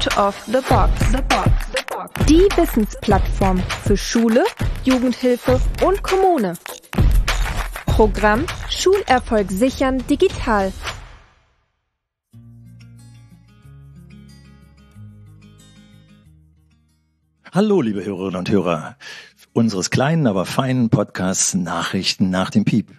Out of the Box. The Box. Die Wissensplattform für Schule, Jugendhilfe und Kommune. Programm Schulerfolg sichern digital. Hallo, liebe Hörerinnen und Hörer unseres kleinen, aber feinen Podcasts Nachrichten nach dem Piep.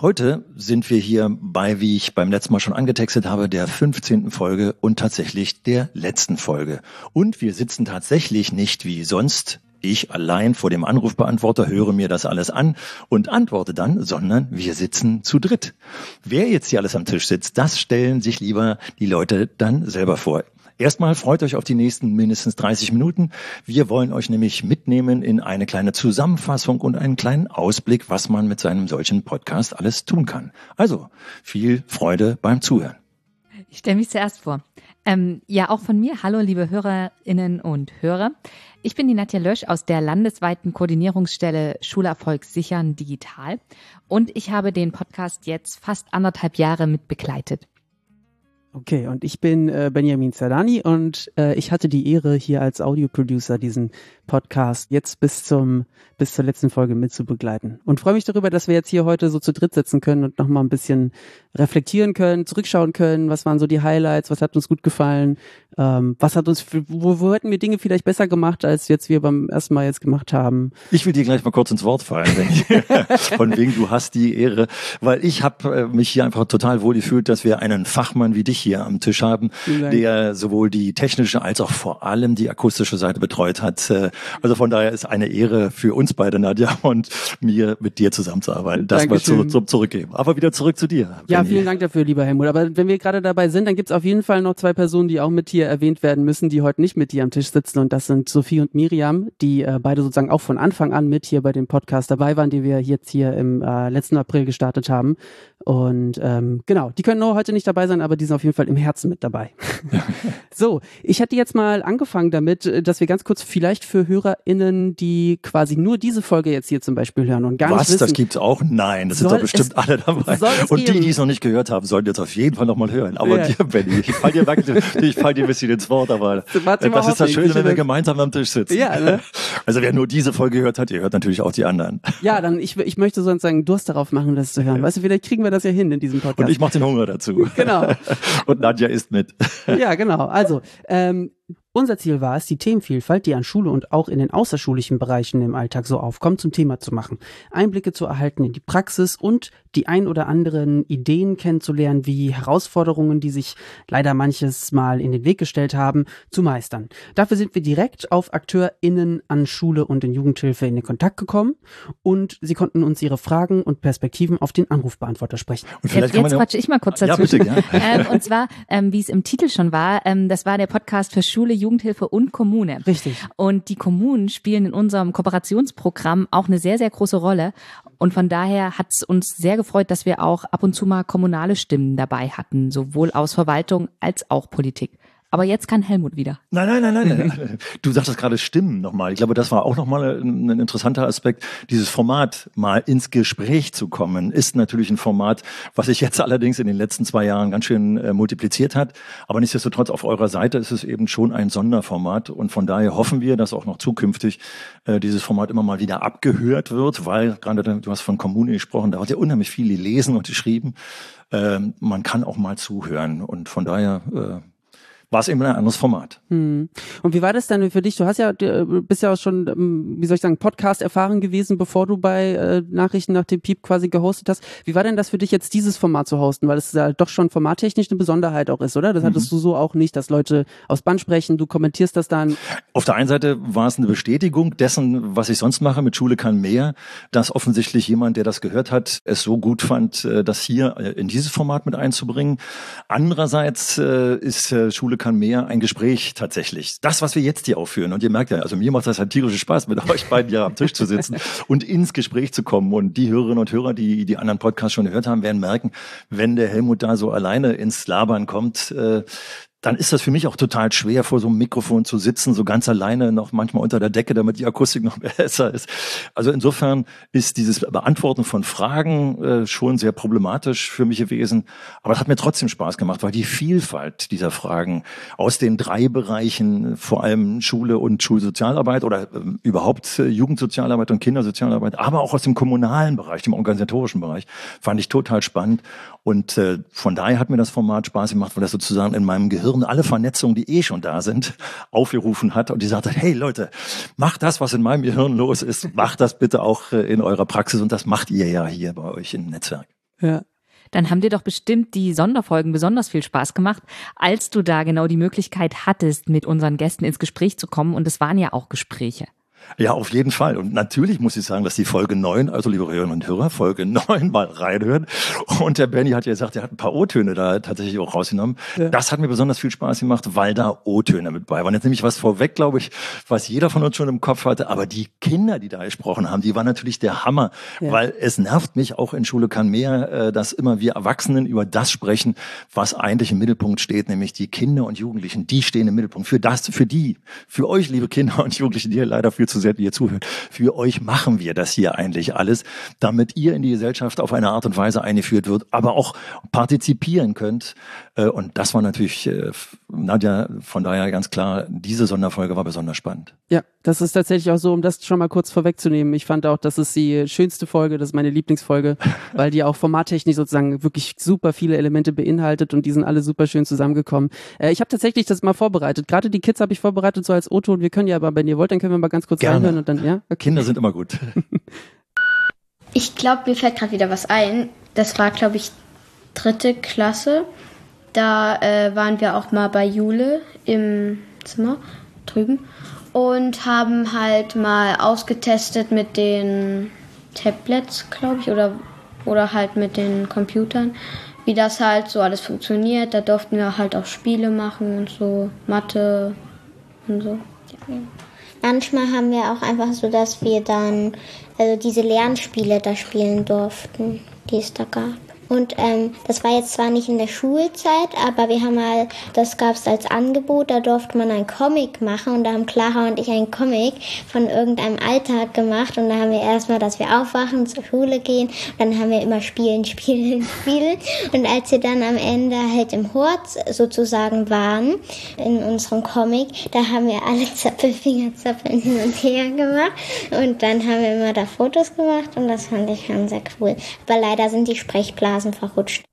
Heute sind wir hier bei, wie ich beim letzten Mal schon angetextet habe, der 15. Folge und tatsächlich der letzten Folge. Und wir sitzen tatsächlich nicht wie sonst ich allein vor dem Anrufbeantworter höre mir das alles an und antworte dann, sondern wir sitzen zu dritt. Wer jetzt hier alles am Tisch sitzt, das stellen sich lieber die Leute dann selber vor. Erstmal freut euch auf die nächsten mindestens 30 Minuten. Wir wollen euch nämlich mitnehmen in eine kleine Zusammenfassung und einen kleinen Ausblick, was man mit seinem solchen Podcast alles tun kann. Also viel Freude beim Zuhören. Ich stelle mich zuerst vor. Ähm, ja, auch von mir. Hallo, liebe Hörerinnen und Hörer. Ich bin die Nadja Lösch aus der landesweiten Koordinierungsstelle Schulerfolg sichern digital und ich habe den Podcast jetzt fast anderthalb Jahre mit begleitet. Okay, und ich bin äh, Benjamin Zerdani und äh, ich hatte die Ehre, hier als Audioproducer diesen Podcast jetzt bis zum bis zur letzten Folge mitzubegleiten. Und freue mich darüber, dass wir jetzt hier heute so zu dritt sitzen können und nochmal ein bisschen reflektieren können, zurückschauen können, was waren so die Highlights, was hat uns gut gefallen, ähm, was hat uns, wo, wo hätten wir Dinge vielleicht besser gemacht, als jetzt wir beim ersten Mal jetzt gemacht haben. Ich will dir gleich mal kurz ins Wort fallen, wenn ich, von wegen du hast die Ehre, weil ich habe äh, mich hier einfach total wohl gefühlt, dass wir einen Fachmann wie dich hier am Tisch haben, der sowohl die technische als auch vor allem die akustische Seite betreut hat. Äh, also von daher ist eine Ehre für uns beide, Nadja, und mir mit dir zusammenzuarbeiten. Das Dankeschön. mal zu, zum Zurückgeben. Aber wieder zurück zu dir. Ja, vielen Dank dafür, lieber Helmut. Aber wenn wir gerade dabei sind, dann gibt's auf jeden Fall noch zwei Personen, die auch mit dir erwähnt werden müssen, die heute nicht mit dir am Tisch sitzen. Und das sind Sophie und Miriam, die äh, beide sozusagen auch von Anfang an mit hier bei dem Podcast dabei waren, die wir jetzt hier im äh, letzten April gestartet haben. Und ähm, genau, die können nur heute nicht dabei sein, aber die sind auf jeden Fall im Herzen mit dabei. so, ich hatte jetzt mal angefangen damit, dass wir ganz kurz vielleicht für HörerInnen, die quasi nur diese Folge jetzt hier zum Beispiel hören und gar Was, nicht wissen, das gibt's auch? Nein, das sind doch bestimmt es, alle dabei. Und die, die es noch nicht gehört haben, sollten jetzt auf jeden Fall nochmal hören. Aber ja. dir, Benny, ich fall dir, ich fall dir bisschen ins Wort, aber das ist das Schöne, wenn wir gemeinsam am Tisch sitzen. Ja, ne? Also wer nur diese Folge gehört hat, ihr hört natürlich auch die anderen. Ja, dann ich, ich möchte sonst sagen, Durst darauf machen, das zu hören. Weißt du, vielleicht kriegen wir das ja hin in diesem Podcast. Und ich mache den Hunger dazu. Genau. Und Nadja isst mit. Ja, genau. Also, ähm, unser Ziel war es, die Themenvielfalt, die an Schule und auch in den außerschulischen Bereichen im Alltag so aufkommt, zum Thema zu machen. Einblicke zu erhalten in die Praxis und die ein oder anderen Ideen kennenzulernen, wie Herausforderungen, die sich leider manches Mal in den Weg gestellt haben, zu meistern. Dafür sind wir direkt auf AkteurInnen an Schule und in Jugendhilfe in den Kontakt gekommen und sie konnten uns ihre Fragen und Perspektiven auf den Anrufbeantworter sprechen. Und vielleicht jetzt, jetzt quatsche ich mal kurz dazu. Ja, bitte, ja. ähm, und zwar, ähm, wie es im Titel schon war, ähm, das war der Podcast für Schule, Jugendhilfe und Kommune. Richtig. Und die Kommunen spielen in unserem Kooperationsprogramm auch eine sehr, sehr große Rolle. Und von daher hat es uns sehr gefreut, dass wir auch ab und zu mal kommunale Stimmen dabei hatten, sowohl aus Verwaltung als auch Politik. Aber jetzt kann Helmut wieder. Nein, nein, nein, nein. nein. Du sagtest gerade Stimmen nochmal. Ich glaube, das war auch nochmal ein, ein interessanter Aspekt. Dieses Format, mal ins Gespräch zu kommen, ist natürlich ein Format, was sich jetzt allerdings in den letzten zwei Jahren ganz schön äh, multipliziert hat. Aber nichtsdestotrotz auf eurer Seite ist es eben schon ein Sonderformat. Und von daher hoffen wir, dass auch noch zukünftig äh, dieses Format immer mal wieder abgehört wird, weil gerade du hast von Kommune gesprochen, da hat ja unheimlich viel gelesen und geschrieben. Ähm, man kann auch mal zuhören. Und von daher äh, war es eben ein anderes Format. Hm. Und wie war das denn für dich? Du hast ja, bist ja auch schon, ähm, wie soll ich sagen, Podcast erfahren gewesen, bevor du bei äh, Nachrichten nach dem Piep quasi gehostet hast. Wie war denn das für dich jetzt, dieses Format zu hosten? Weil es ja doch schon formattechnisch eine Besonderheit auch ist, oder? Das hattest mhm. du so auch nicht, dass Leute aus Band sprechen, du kommentierst das dann. Auf der einen Seite war es eine Bestätigung dessen, was ich sonst mache mit Schule kann mehr, dass offensichtlich jemand, der das gehört hat, es so gut fand, äh, das hier äh, in dieses Format mit einzubringen. Andererseits ist Schule kann mehr ein Gespräch tatsächlich. Das, was wir jetzt hier aufführen. Und ihr merkt ja, also mir macht das halt tierische Spaß, mit euch beiden hier am Tisch zu sitzen und ins Gespräch zu kommen. Und die Hörerinnen und Hörer, die die anderen Podcasts schon gehört haben, werden merken, wenn der Helmut da so alleine ins Labern kommt, äh, dann ist das für mich auch total schwer, vor so einem Mikrofon zu sitzen, so ganz alleine, noch manchmal unter der Decke, damit die Akustik noch besser ist. Also insofern ist dieses Beantworten von Fragen äh, schon sehr problematisch für mich gewesen. Aber es hat mir trotzdem Spaß gemacht, weil die Vielfalt dieser Fragen aus den drei Bereichen, vor allem Schule und Schulsozialarbeit oder äh, überhaupt äh, Jugendsozialarbeit und Kindersozialarbeit, aber auch aus dem kommunalen Bereich, dem organisatorischen Bereich, fand ich total spannend. Und äh, von daher hat mir das Format Spaß gemacht, weil das sozusagen in meinem Gehirn alle Vernetzungen, die eh schon da sind, aufgerufen hat und die sagte, hey Leute, macht das, was in meinem Gehirn los ist, macht das bitte auch äh, in eurer Praxis und das macht ihr ja hier bei euch im Netzwerk. Ja. Dann haben dir doch bestimmt die Sonderfolgen besonders viel Spaß gemacht, als du da genau die Möglichkeit hattest, mit unseren Gästen ins Gespräch zu kommen. Und es waren ja auch Gespräche. Ja, auf jeden Fall. Und natürlich muss ich sagen, dass die Folge 9, also liebe Hörerinnen und Hörer, Folge 9 mal reinhören. Und der Benny hat ja gesagt, er hat ein paar O-Töne da tatsächlich auch rausgenommen. Ja. Das hat mir besonders viel Spaß gemacht, weil da O-Töne mit bei waren. Jetzt nämlich was vorweg, glaube ich, was jeder von uns schon im Kopf hatte. Aber die Kinder, die da gesprochen haben, die waren natürlich der Hammer. Ja. Weil es nervt mich auch in Schule kann mehr, äh, dass immer wir Erwachsenen über das sprechen, was eigentlich im Mittelpunkt steht, nämlich die Kinder und Jugendlichen. Die stehen im Mittelpunkt. Für das, für die, für euch, liebe Kinder und Jugendliche, die ihr leider viel zu sehr, die ihr zuhört. Für euch machen wir das hier eigentlich alles, damit ihr in die Gesellschaft auf eine Art und Weise eingeführt wird, aber auch partizipieren könnt. Äh, und das war natürlich, äh, Nadja, von daher ganz klar, diese Sonderfolge war besonders spannend. Ja, das ist tatsächlich auch so, um das schon mal kurz vorwegzunehmen. Ich fand auch, das ist die schönste Folge, das ist meine Lieblingsfolge, weil die auch formattechnisch sozusagen wirklich super viele Elemente beinhaltet und die sind alle super schön zusammengekommen. Äh, ich habe tatsächlich das mal vorbereitet. Gerade die Kids habe ich vorbereitet so als Otto und wir können ja aber, wenn ihr wollt, dann können wir mal ganz kurz Gerne. reinhören und dann, ja? Okay. Kinder sind immer gut. ich glaube, mir fällt gerade wieder was ein. Das war, glaube ich, dritte Klasse. Da äh, waren wir auch mal bei Jule im Zimmer drüben und haben halt mal ausgetestet mit den Tablets, glaube ich, oder, oder halt mit den Computern, wie das halt so alles funktioniert. Da durften wir halt auch Spiele machen und so, Mathe und so. Ja. Manchmal haben wir auch einfach so, dass wir dann also diese Lernspiele da spielen durften, die es da gab. Und ähm, das war jetzt zwar nicht in der Schulzeit, aber wir haben mal, das gab es als Angebot, da durfte man einen Comic machen und da haben Clara und ich einen Comic von irgendeinem Alltag gemacht und da haben wir erstmal, dass wir aufwachen, zur Schule gehen, dann haben wir immer spielen, spielen, spielen und als wir dann am Ende halt im Hort sozusagen waren, in unserem Comic, da haben wir alle Zappelfinger, Zappeln hin und her gemacht und dann haben wir immer da Fotos gemacht und das fand ich schon sehr cool. Aber leider sind die Sprechblasen Nasen verrutscht.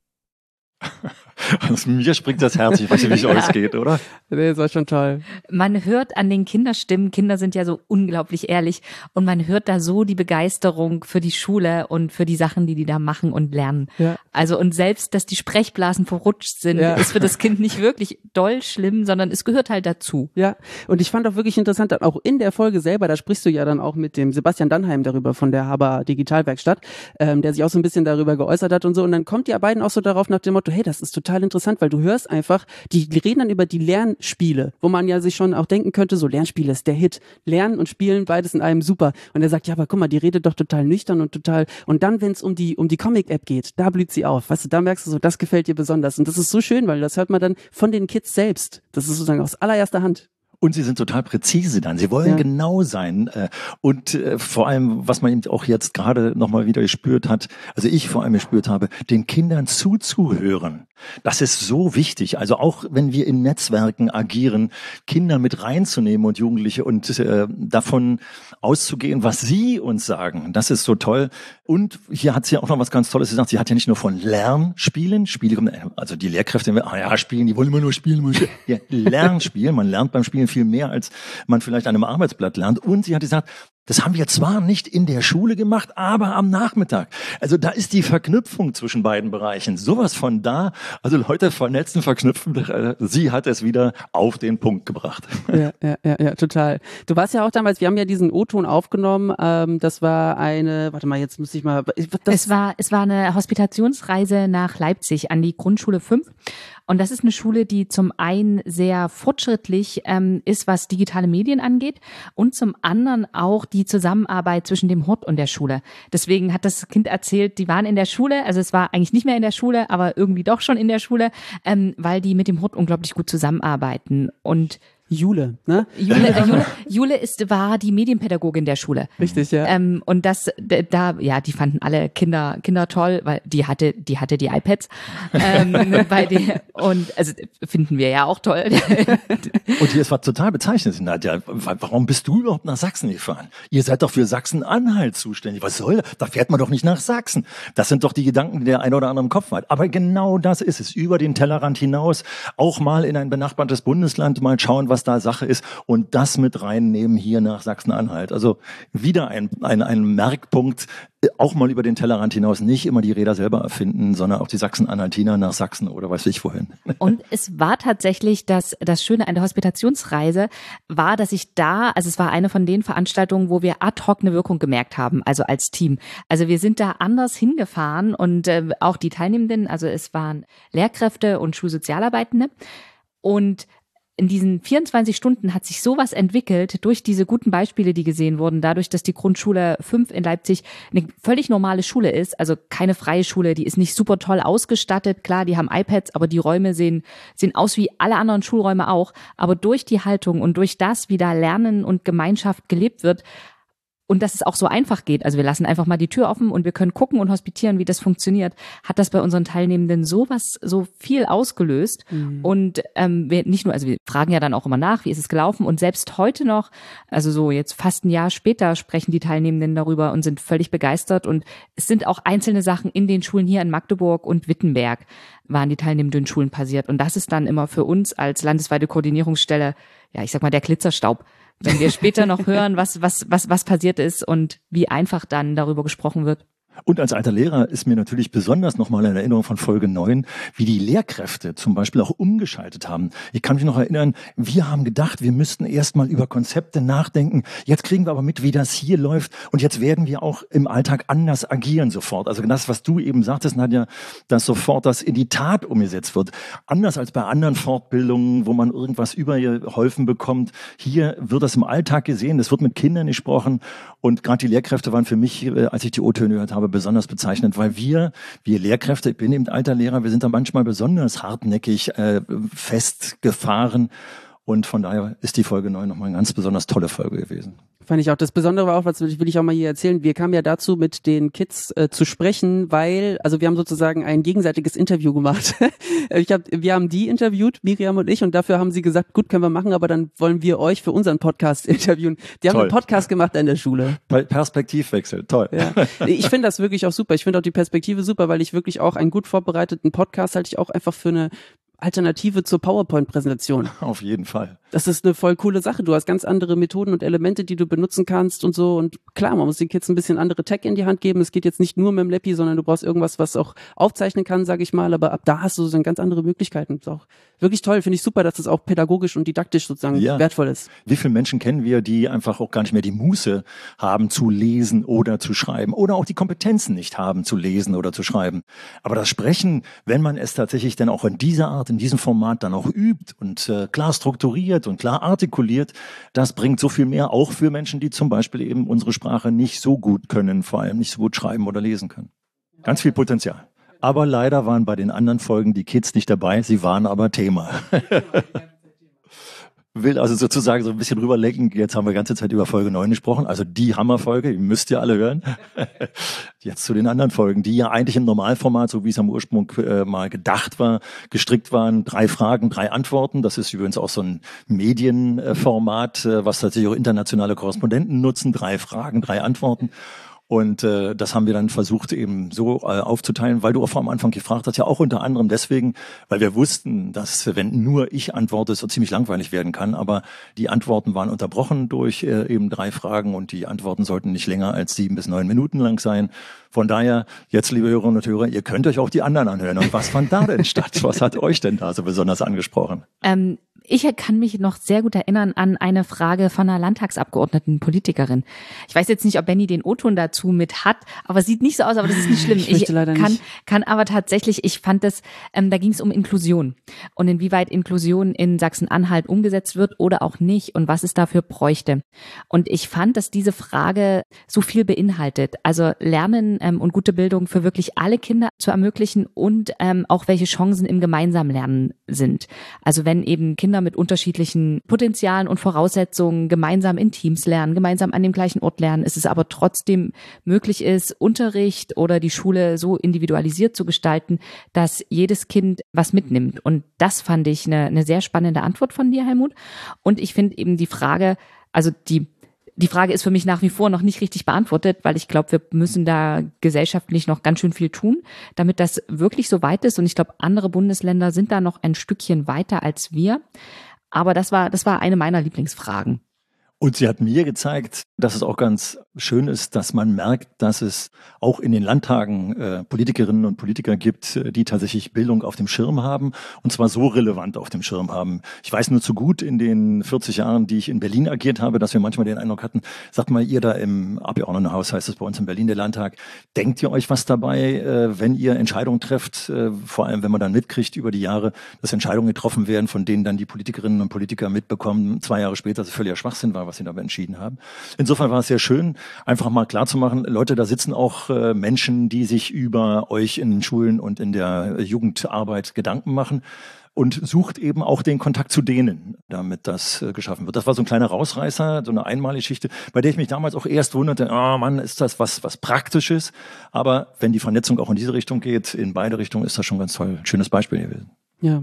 Also mir springt das Herz, ich weiß nicht, wie es euch geht, oder? Nee, das war schon toll. Man hört an den Kinderstimmen, Kinder sind ja so unglaublich ehrlich und man hört da so die Begeisterung für die Schule und für die Sachen, die die da machen und lernen. Ja. Also und selbst, dass die Sprechblasen verrutscht sind, ja. ist für das Kind nicht wirklich doll schlimm, sondern es gehört halt dazu. Ja, und ich fand auch wirklich interessant, auch in der Folge selber, da sprichst du ja dann auch mit dem Sebastian Dannheim darüber von der Haber Digitalwerkstatt, ähm, der sich auch so ein bisschen darüber geäußert hat und so und dann kommt die beiden auch so darauf nach dem Motto, hey, das ist total interessant, weil du hörst einfach, die, die reden dann über die Lernspiele, wo man ja sich schon auch denken könnte, so Lernspiele ist der Hit. Lernen und Spielen, beides in einem super. Und er sagt, ja, aber guck mal, die redet doch total nüchtern und total. Und dann, wenn es um die, um die Comic-App geht, da blüht sie auf. Weißt du, da merkst du so, das gefällt dir besonders. Und das ist so schön, weil das hört man dann von den Kids selbst. Das ist sozusagen aus allererster Hand. Und sie sind total präzise dann. Sie wollen ja. genau sein. Äh, und äh, vor allem, was man eben auch jetzt gerade nochmal wieder gespürt hat, also ich vor allem gespürt habe, den Kindern zuzuhören. Das ist so wichtig. Also auch wenn wir in Netzwerken agieren, Kinder mit reinzunehmen und Jugendliche und äh, davon auszugehen, was sie uns sagen. Das ist so toll. Und hier hat sie auch noch was ganz Tolles gesagt. Sie hat ja nicht nur von Lernspielen, Spiele, also die Lehrkräfte, ah ja, spielen, die wollen immer nur spielen. Ja, Lernspielen, man lernt beim Spielen viel mehr, als man vielleicht an einem Arbeitsblatt lernt. Und sie hat gesagt, das haben wir zwar nicht in der Schule gemacht, aber am Nachmittag. Also da ist die Verknüpfung zwischen beiden Bereichen. Sowas von da. Also Leute vernetzen, verknüpfen. Äh, sie hat es wieder auf den Punkt gebracht. Ja, ja, ja, ja, total. Du warst ja auch damals, wir haben ja diesen O-Ton aufgenommen. Ähm, das war eine, warte mal, jetzt muss ich mal. es war, es war eine Hospitationsreise nach Leipzig an die Grundschule 5. Und das ist eine Schule, die zum einen sehr fortschrittlich ähm, ist, was digitale Medien angeht und zum anderen auch die Zusammenarbeit zwischen dem Hort und der Schule. Deswegen hat das Kind erzählt, die waren in der Schule, also es war eigentlich nicht mehr in der Schule, aber irgendwie doch schon in der Schule, ähm, weil die mit dem Hort unglaublich gut zusammenarbeiten. Und Jule, ne? Jule, äh, Jule, Jule ist, war die Medienpädagogin der Schule. Richtig, ja. Ähm, und das, da, ja, die fanden alle Kinder, Kinder toll, weil die hatte, die hatte die iPads. ähm, bei die, und also finden wir ja auch toll. und hier ist was total bezeichnend, Nadja. Warum bist du überhaupt nach Sachsen gefahren? Ihr seid doch für Sachsen-Anhalt zuständig. Was soll das? Da fährt man doch nicht nach Sachsen. Das sind doch die Gedanken, die der ein oder andere im Kopf hat. Aber genau das ist es. Über den Tellerrand hinaus, auch mal in ein benachbartes Bundesland mal schauen, was da Sache ist und das mit reinnehmen hier nach Sachsen-Anhalt. Also wieder ein, ein, ein Merkpunkt, auch mal über den Tellerrand hinaus nicht immer die Räder selber erfinden, sondern auch die Sachsen-Anhaltiner nach Sachsen oder weiß ich wohin. Und es war tatsächlich das, das Schöne an der Hospitationsreise war, dass ich da, also es war eine von den Veranstaltungen, wo wir ad hoc eine Wirkung gemerkt haben, also als Team. Also wir sind da anders hingefahren und äh, auch die Teilnehmenden, also es waren Lehrkräfte und Schulsozialarbeitende und in diesen 24 Stunden hat sich sowas entwickelt durch diese guten Beispiele, die gesehen wurden, dadurch, dass die Grundschule 5 in Leipzig eine völlig normale Schule ist, also keine freie Schule, die ist nicht super toll ausgestattet. Klar, die haben iPads, aber die Räume sehen, sehen aus wie alle anderen Schulräume auch. Aber durch die Haltung und durch das, wie da Lernen und Gemeinschaft gelebt wird, und dass es auch so einfach geht. Also wir lassen einfach mal die Tür offen und wir können gucken und hospitieren, wie das funktioniert. Hat das bei unseren Teilnehmenden sowas so viel ausgelöst mhm. und ähm, wir nicht nur, also wir fragen ja dann auch immer nach, wie ist es gelaufen und selbst heute noch, also so jetzt fast ein Jahr später sprechen die Teilnehmenden darüber und sind völlig begeistert und es sind auch einzelne Sachen in den Schulen hier in Magdeburg und Wittenberg waren die teilnehmenden Schulen passiert und das ist dann immer für uns als landesweite Koordinierungsstelle, ja, ich sag mal der Glitzerstaub wenn wir später noch hören, was, was, was, was passiert ist und wie einfach dann darüber gesprochen wird. Und als alter Lehrer ist mir natürlich besonders nochmal in Erinnerung von Folge 9, wie die Lehrkräfte zum Beispiel auch umgeschaltet haben. Ich kann mich noch erinnern, wir haben gedacht, wir müssten erstmal über Konzepte nachdenken. Jetzt kriegen wir aber mit, wie das hier läuft. Und jetzt werden wir auch im Alltag anders agieren sofort. Also das, was du eben sagtest, Nadja, dass sofort das in die Tat umgesetzt wird. Anders als bei anderen Fortbildungen, wo man irgendwas übergeholfen bekommt. Hier wird das im Alltag gesehen. Das wird mit Kindern gesprochen. Und gerade die Lehrkräfte waren für mich, äh, als ich die O-Töne gehört habe, habe, besonders bezeichnend, weil wir, wir Lehrkräfte, ich bin eben alter Lehrer, wir sind da manchmal besonders hartnäckig äh, festgefahren. Und von daher ist die Folge 9 nochmal eine ganz besonders tolle Folge gewesen. Fand ich auch. Das Besondere war auch, was will ich auch mal hier erzählen. Wir kamen ja dazu, mit den Kids äh, zu sprechen, weil, also wir haben sozusagen ein gegenseitiges Interview gemacht. ich hab, wir haben die interviewt, Miriam und ich, und dafür haben sie gesagt, gut, können wir machen, aber dann wollen wir euch für unseren Podcast interviewen. Die haben Toll. einen Podcast gemacht an der Schule. Perspektivwechsel, toll. Ja. Ich finde das wirklich auch super. Ich finde auch die Perspektive super, weil ich wirklich auch einen gut vorbereiteten Podcast halte ich auch einfach für eine Alternative zur PowerPoint-Präsentation. Auf jeden Fall. Das ist eine voll coole Sache. Du hast ganz andere Methoden und Elemente, die du benutzen kannst und so. Und klar, man muss den Kids ein bisschen andere Tech in die Hand geben. Es geht jetzt nicht nur mit dem Leppi, sondern du brauchst irgendwas, was auch aufzeichnen kann, sage ich mal. Aber ab da hast du so ganz andere Möglichkeiten. ist auch wirklich toll. Finde ich super, dass das auch pädagogisch und didaktisch sozusagen ja. wertvoll ist. Wie viele Menschen kennen wir, die einfach auch gar nicht mehr die Muße haben zu lesen oder zu schreiben oder auch die Kompetenzen nicht haben zu lesen oder zu schreiben. Aber das Sprechen, wenn man es tatsächlich dann auch in dieser Art in diesem Format dann auch übt und äh, klar strukturiert und klar artikuliert, das bringt so viel mehr, auch für Menschen, die zum Beispiel eben unsere Sprache nicht so gut können, vor allem nicht so gut schreiben oder lesen können. Ganz viel Potenzial. Aber leider waren bei den anderen Folgen die Kids nicht dabei, sie waren aber Thema. Will also sozusagen so ein bisschen rüberlenken. Jetzt haben wir die ganze Zeit über Folge 9 gesprochen, also die Hammerfolge, die müsst ihr alle hören. Jetzt zu den anderen Folgen, die ja eigentlich im Normalformat, so wie es am Ursprung äh, mal gedacht war, gestrickt waren. Drei Fragen, drei Antworten. Das ist übrigens auch so ein Medienformat, äh, was tatsächlich auch internationale Korrespondenten nutzen. Drei Fragen, drei Antworten. Und äh, das haben wir dann versucht eben so äh, aufzuteilen, weil du auch am Anfang gefragt hast, ja auch unter anderem deswegen, weil wir wussten, dass wenn nur ich antworte, es so ziemlich langweilig werden kann. Aber die Antworten waren unterbrochen durch äh, eben drei Fragen und die Antworten sollten nicht länger als sieben bis neun Minuten lang sein. Von daher, jetzt liebe Hörerinnen und Hörer, ihr könnt euch auch die anderen anhören. Und was fand da denn statt? Was hat euch denn da so besonders angesprochen? Ähm, ich kann mich noch sehr gut erinnern an eine Frage von einer Landtagsabgeordneten Politikerin. Ich weiß jetzt nicht, ob Benny den O-Ton dazu mit hat, aber es sieht nicht so aus, aber das ist nicht schlimm. Ich, ich kann, nicht. kann aber tatsächlich, ich fand das, ähm, da ging es um Inklusion und inwieweit Inklusion in Sachsen-Anhalt umgesetzt wird oder auch nicht und was es dafür bräuchte. Und ich fand, dass diese Frage so viel beinhaltet. Also Lernen ähm, und gute Bildung für wirklich alle Kinder zu ermöglichen und ähm, auch welche Chancen im gemeinsamen Lernen sind. Also wenn eben Kinder mit unterschiedlichen Potenzialen und Voraussetzungen gemeinsam in Teams lernen, gemeinsam an dem gleichen Ort lernen, ist es aber trotzdem möglich ist, Unterricht oder die Schule so individualisiert zu gestalten, dass jedes Kind was mitnimmt. Und das fand ich eine, eine sehr spannende Antwort von dir, Helmut. Und ich finde eben die Frage, also die die Frage ist für mich nach wie vor noch nicht richtig beantwortet, weil ich glaube, wir müssen da gesellschaftlich noch ganz schön viel tun, damit das wirklich so weit ist. Und ich glaube, andere Bundesländer sind da noch ein Stückchen weiter als wir. Aber das war, das war eine meiner Lieblingsfragen. Und sie hat mir gezeigt, dass es auch ganz schön ist, dass man merkt, dass es auch in den Landtagen äh, Politikerinnen und Politiker gibt, äh, die tatsächlich Bildung auf dem Schirm haben und zwar so relevant auf dem Schirm haben. Ich weiß nur zu gut in den 40 Jahren, die ich in Berlin agiert habe, dass wir manchmal den Eindruck hatten, sagt mal ihr da im Abgeordnetenhaus, heißt es bei uns in Berlin, der Landtag, denkt ihr euch was dabei, äh, wenn ihr Entscheidungen trefft, äh, vor allem wenn man dann mitkriegt über die Jahre, dass Entscheidungen getroffen werden, von denen dann die Politikerinnen und Politiker mitbekommen, zwei Jahre später, dass es völliger Schwachsinn war, was sie dabei entschieden haben. Insofern war es sehr schön, einfach mal klar zu machen, Leute, da sitzen auch äh, Menschen, die sich über euch in den Schulen und in der Jugendarbeit Gedanken machen und sucht eben auch den Kontakt zu denen, damit das äh, geschaffen wird. Das war so ein kleiner Rausreißer, so eine Einmalgeschichte, bei der ich mich damals auch erst wunderte, ah oh Mann, ist das was, was Praktisches? Aber wenn die Vernetzung auch in diese Richtung geht, in beide Richtungen, ist das schon ganz toll. Schönes Beispiel gewesen. Ja,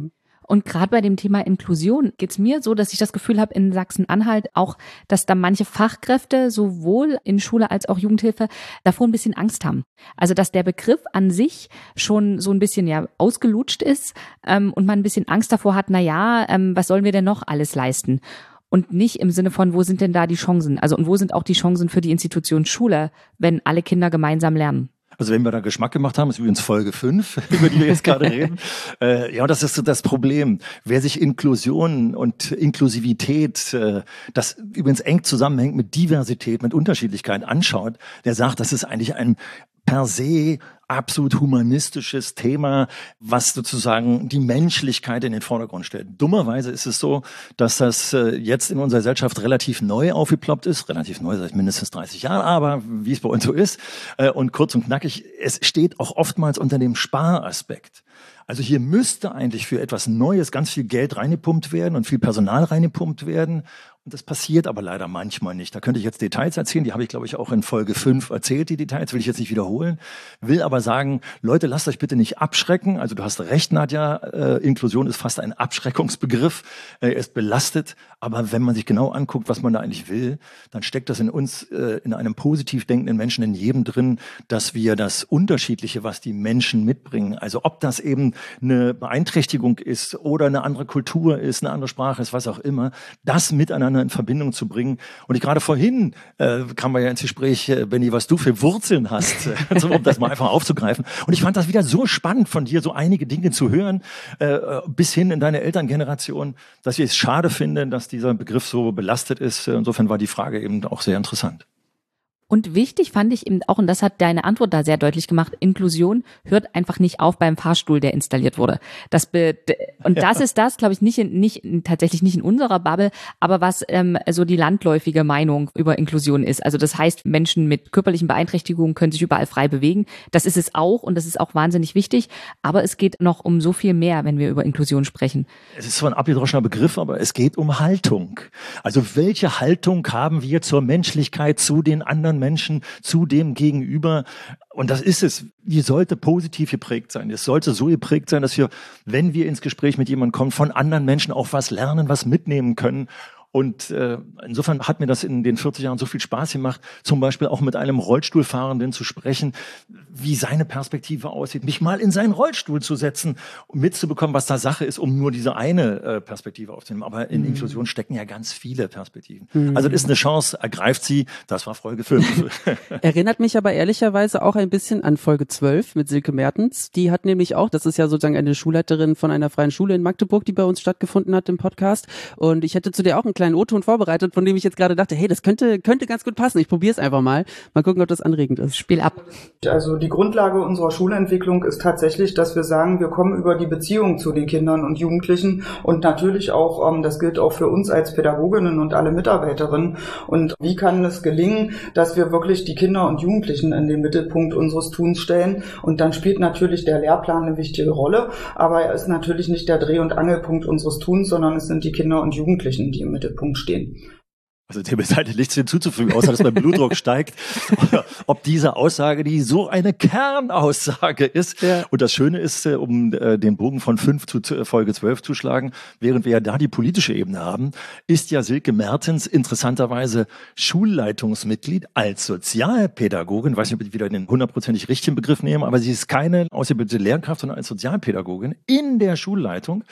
und gerade bei dem Thema Inklusion geht's mir so, dass ich das Gefühl habe in Sachsen-Anhalt auch, dass da manche Fachkräfte sowohl in Schule als auch Jugendhilfe davor ein bisschen Angst haben. Also dass der Begriff an sich schon so ein bisschen ja ausgelutscht ist ähm, und man ein bisschen Angst davor hat, na ja, ähm, was sollen wir denn noch alles leisten? und nicht im Sinne von, wo sind denn da die Chancen? Also und wo sind auch die Chancen für die Institution Schule, wenn alle Kinder gemeinsam lernen? Also wenn wir da Geschmack gemacht haben, ist übrigens Folge 5, über die wir jetzt gerade reden. Äh, ja, das ist so das Problem. Wer sich Inklusion und Inklusivität, äh, das übrigens eng zusammenhängt mit Diversität, mit Unterschiedlichkeit anschaut, der sagt, das ist eigentlich ein per se absolut humanistisches Thema, was sozusagen die Menschlichkeit in den Vordergrund stellt. Dummerweise ist es so, dass das äh, jetzt in unserer Gesellschaft relativ neu aufgeploppt ist, relativ neu seit mindestens 30 Jahren, aber wie es bei uns so ist, äh, und kurz und knackig, es steht auch oftmals unter dem Sparaspekt. Also hier müsste eigentlich für etwas Neues ganz viel Geld reingepumpt werden und viel Personal reingepumpt werden. Und das passiert aber leider manchmal nicht. Da könnte ich jetzt Details erzählen, die habe ich, glaube ich, auch in Folge 5 erzählt, die Details, will ich jetzt nicht wiederholen. Will aber sagen, Leute, lasst euch bitte nicht abschrecken. Also du hast recht, Nadja, äh, Inklusion ist fast ein Abschreckungsbegriff. Äh, er ist belastet, aber wenn man sich genau anguckt, was man da eigentlich will, dann steckt das in uns, äh, in einem positiv denkenden Menschen, in jedem drin, dass wir das Unterschiedliche, was die Menschen mitbringen, also ob das eben eine Beeinträchtigung ist oder eine andere Kultur ist, eine andere Sprache ist, was auch immer, das miteinander miteinander in Verbindung zu bringen. Und ich gerade vorhin äh, kam wir ja ins Gespräch, äh, Benny, was du für Wurzeln hast, äh, um das mal einfach aufzugreifen. Und ich fand das wieder so spannend von dir, so einige Dinge zu hören, äh, bis hin in deine Elterngeneration, dass ich es schade finde, dass dieser Begriff so belastet ist. Insofern war die Frage eben auch sehr interessant. Und wichtig fand ich eben auch, und das hat deine Antwort da sehr deutlich gemacht, Inklusion hört einfach nicht auf beim Fahrstuhl, der installiert wurde. Das be und ja. das ist das, glaube ich, nicht, in, nicht tatsächlich nicht in unserer Bubble, aber was ähm, so die landläufige Meinung über Inklusion ist. Also das heißt, Menschen mit körperlichen Beeinträchtigungen können sich überall frei bewegen. Das ist es auch und das ist auch wahnsinnig wichtig. Aber es geht noch um so viel mehr, wenn wir über Inklusion sprechen. Es ist zwar ein abgedroschener Begriff, aber es geht um Haltung. Also welche Haltung haben wir zur Menschlichkeit, zu den anderen Menschen zu dem Gegenüber. Und das ist es. Die sollte positiv geprägt sein. Es sollte so geprägt sein, dass wir, wenn wir ins Gespräch mit jemandem kommen, von anderen Menschen auch was lernen, was mitnehmen können Und äh, insofern hat mir das in den 40 Jahren so viel Spaß gemacht, zum Beispiel auch mit einem Rollstuhlfahrenden zu sprechen, wie seine Perspektive aussieht, mich mal in seinen Rollstuhl zu setzen, um mitzubekommen, was da Sache ist, um nur diese eine äh, Perspektive aufzunehmen. Aber in mhm. Inklusion stecken ja ganz viele Perspektiven. Mhm. Also das ist eine Chance, ergreift sie. Das war Folge 5. Erinnert mich aber ehrlicherweise auch ein bisschen an Folge 12 mit Silke Mertens. Die hat nämlich auch, das ist ja sozusagen eine Schulleiterin von einer freien Schule in Magdeburg, die bei uns stattgefunden hat im Podcast. Und ich hätte zu dir auch einen kleinen O-Ton vorbereitet, von dem ich jetzt gerade dachte, hey, das könnte, könnte ganz gut passen. Ich probiere es einfach mal. Mal gucken, ob das anregend ist. Spiel ab. Also die Grundlage unserer Schulentwicklung ist tatsächlich, dass wir sagen, wir kommen über die Beziehung zu den Kindern und Jugendlichen und natürlich auch, ähm, das gilt auch für uns als Pädagoginnen und alle Mitarbeiterinnen. Und wie kann es gelingen, dass wir wirklich die Kinder und Jugendlichen in den Mittelpunkt unseres Tuns stellen? Und dann spielt natürlich der Lehrplan eine wichtige Rolle, aber er ist natürlich nicht der Dreh- und Angelpunkt unseres Tuns, sondern es sind die Kinder und Jugendlichen, die im Mittelpunkt stehen. Also dem ist halt nichts hinzuzufügen, außer dass mein Blutdruck steigt. Ob diese Aussage, die so eine Kernaussage ist. Ja. Und das Schöne ist, äh, um äh, den Bogen von fünf zu Folge zwölf zu schlagen, während wir ja da die politische Ebene haben, ist ja Silke Mertens interessanterweise Schulleitungsmitglied als Sozialpädagogin. Ich weiß nicht, ob ich wieder den hundertprozentig richtigen Begriff nehme, aber sie ist keine ausgebildete Lehrkraft, sondern als Sozialpädagogin in der Schulleitung.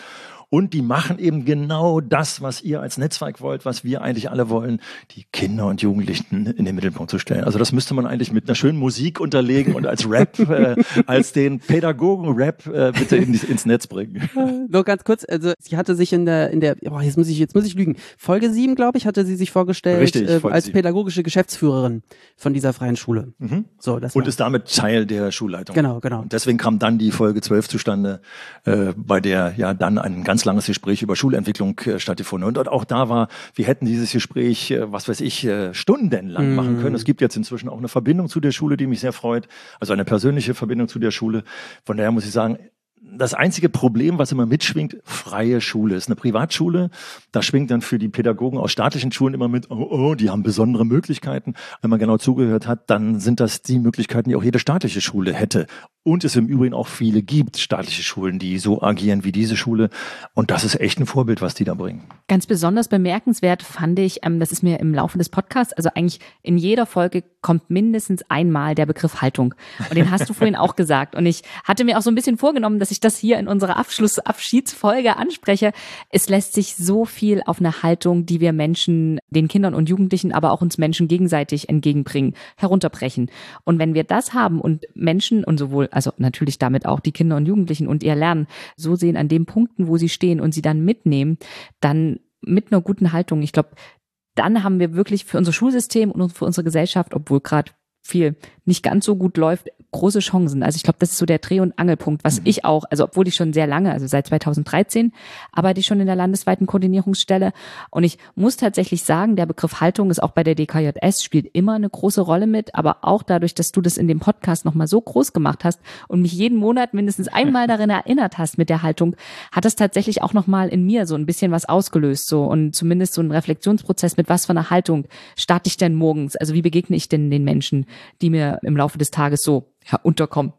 Und die machen eben genau das, was ihr als Netzwerk wollt, was wir eigentlich alle wollen, die Kinder und Jugendlichen in den Mittelpunkt zu stellen. Also das müsste man eigentlich mit einer schönen Musik unterlegen und als Rap, äh, als den Pädagogen-Rap äh, bitte in, ins Netz bringen. Nur ganz kurz, also sie hatte sich in der, in der, oh, jetzt muss ich, jetzt muss ich lügen. Folge 7, glaube ich, hatte sie sich vorgestellt Richtig, äh, als 7. pädagogische Geschäftsführerin von dieser freien Schule. Mhm. So, das und ist damit Teil der Schulleitung. Genau, genau. Und deswegen kam dann die Folge 12 zustande, äh, bei der ja dann ein ganz ganz langes Gespräch über Schulentwicklung äh, stattgefunden. Und, und auch da war, wir hätten dieses Gespräch, äh, was weiß ich, äh, stundenlang mhm. machen können. Es gibt jetzt inzwischen auch eine Verbindung zu der Schule, die mich sehr freut. Also eine persönliche Verbindung zu der Schule. Von daher muss ich sagen, das einzige Problem, was immer mitschwingt, freie Schule. Ist eine Privatschule. Da schwingt dann für die Pädagogen aus staatlichen Schulen immer mit, oh, oh, die haben besondere Möglichkeiten. Wenn man genau zugehört hat, dann sind das die Möglichkeiten, die auch jede staatliche Schule hätte. Und es im Übrigen auch viele gibt, staatliche Schulen, die so agieren wie diese Schule. Und das ist echt ein Vorbild, was die da bringen. Ganz besonders bemerkenswert fand ich, ähm, das ist mir im Laufe des Podcasts, also eigentlich in jeder Folge kommt mindestens einmal der Begriff Haltung. Und den hast du vorhin auch gesagt. Und ich hatte mir auch so ein bisschen vorgenommen, dass ich das hier in unserer Abschluss Abschiedsfolge anspreche. Es lässt sich so viel auf eine Haltung, die wir Menschen, den Kindern und Jugendlichen, aber auch uns Menschen gegenseitig entgegenbringen, herunterbrechen. Und wenn wir das haben und Menschen und sowohl also natürlich damit auch die Kinder und Jugendlichen und ihr Lernen so sehen an den Punkten, wo sie stehen und sie dann mitnehmen, dann mit einer guten Haltung. Ich glaube, dann haben wir wirklich für unser Schulsystem und für unsere Gesellschaft, obwohl gerade viel nicht ganz so gut läuft, große Chancen. Also ich glaube, das ist so der Dreh- und Angelpunkt, was mhm. ich auch, also obwohl ich schon sehr lange, also seit 2013, arbeite ich schon in der landesweiten Koordinierungsstelle. Und ich muss tatsächlich sagen, der Begriff Haltung ist auch bei der DKJS, spielt immer eine große Rolle mit, aber auch dadurch, dass du das in dem Podcast nochmal so groß gemacht hast und mich jeden Monat mindestens einmal darin erinnert hast mit der Haltung, hat das tatsächlich auch nochmal in mir so ein bisschen was ausgelöst. So und zumindest so ein Reflexionsprozess mit was für einer Haltung starte ich denn morgens? Also wie begegne ich denn den Menschen, die mir im Laufe des Tages so ja, unterkommen.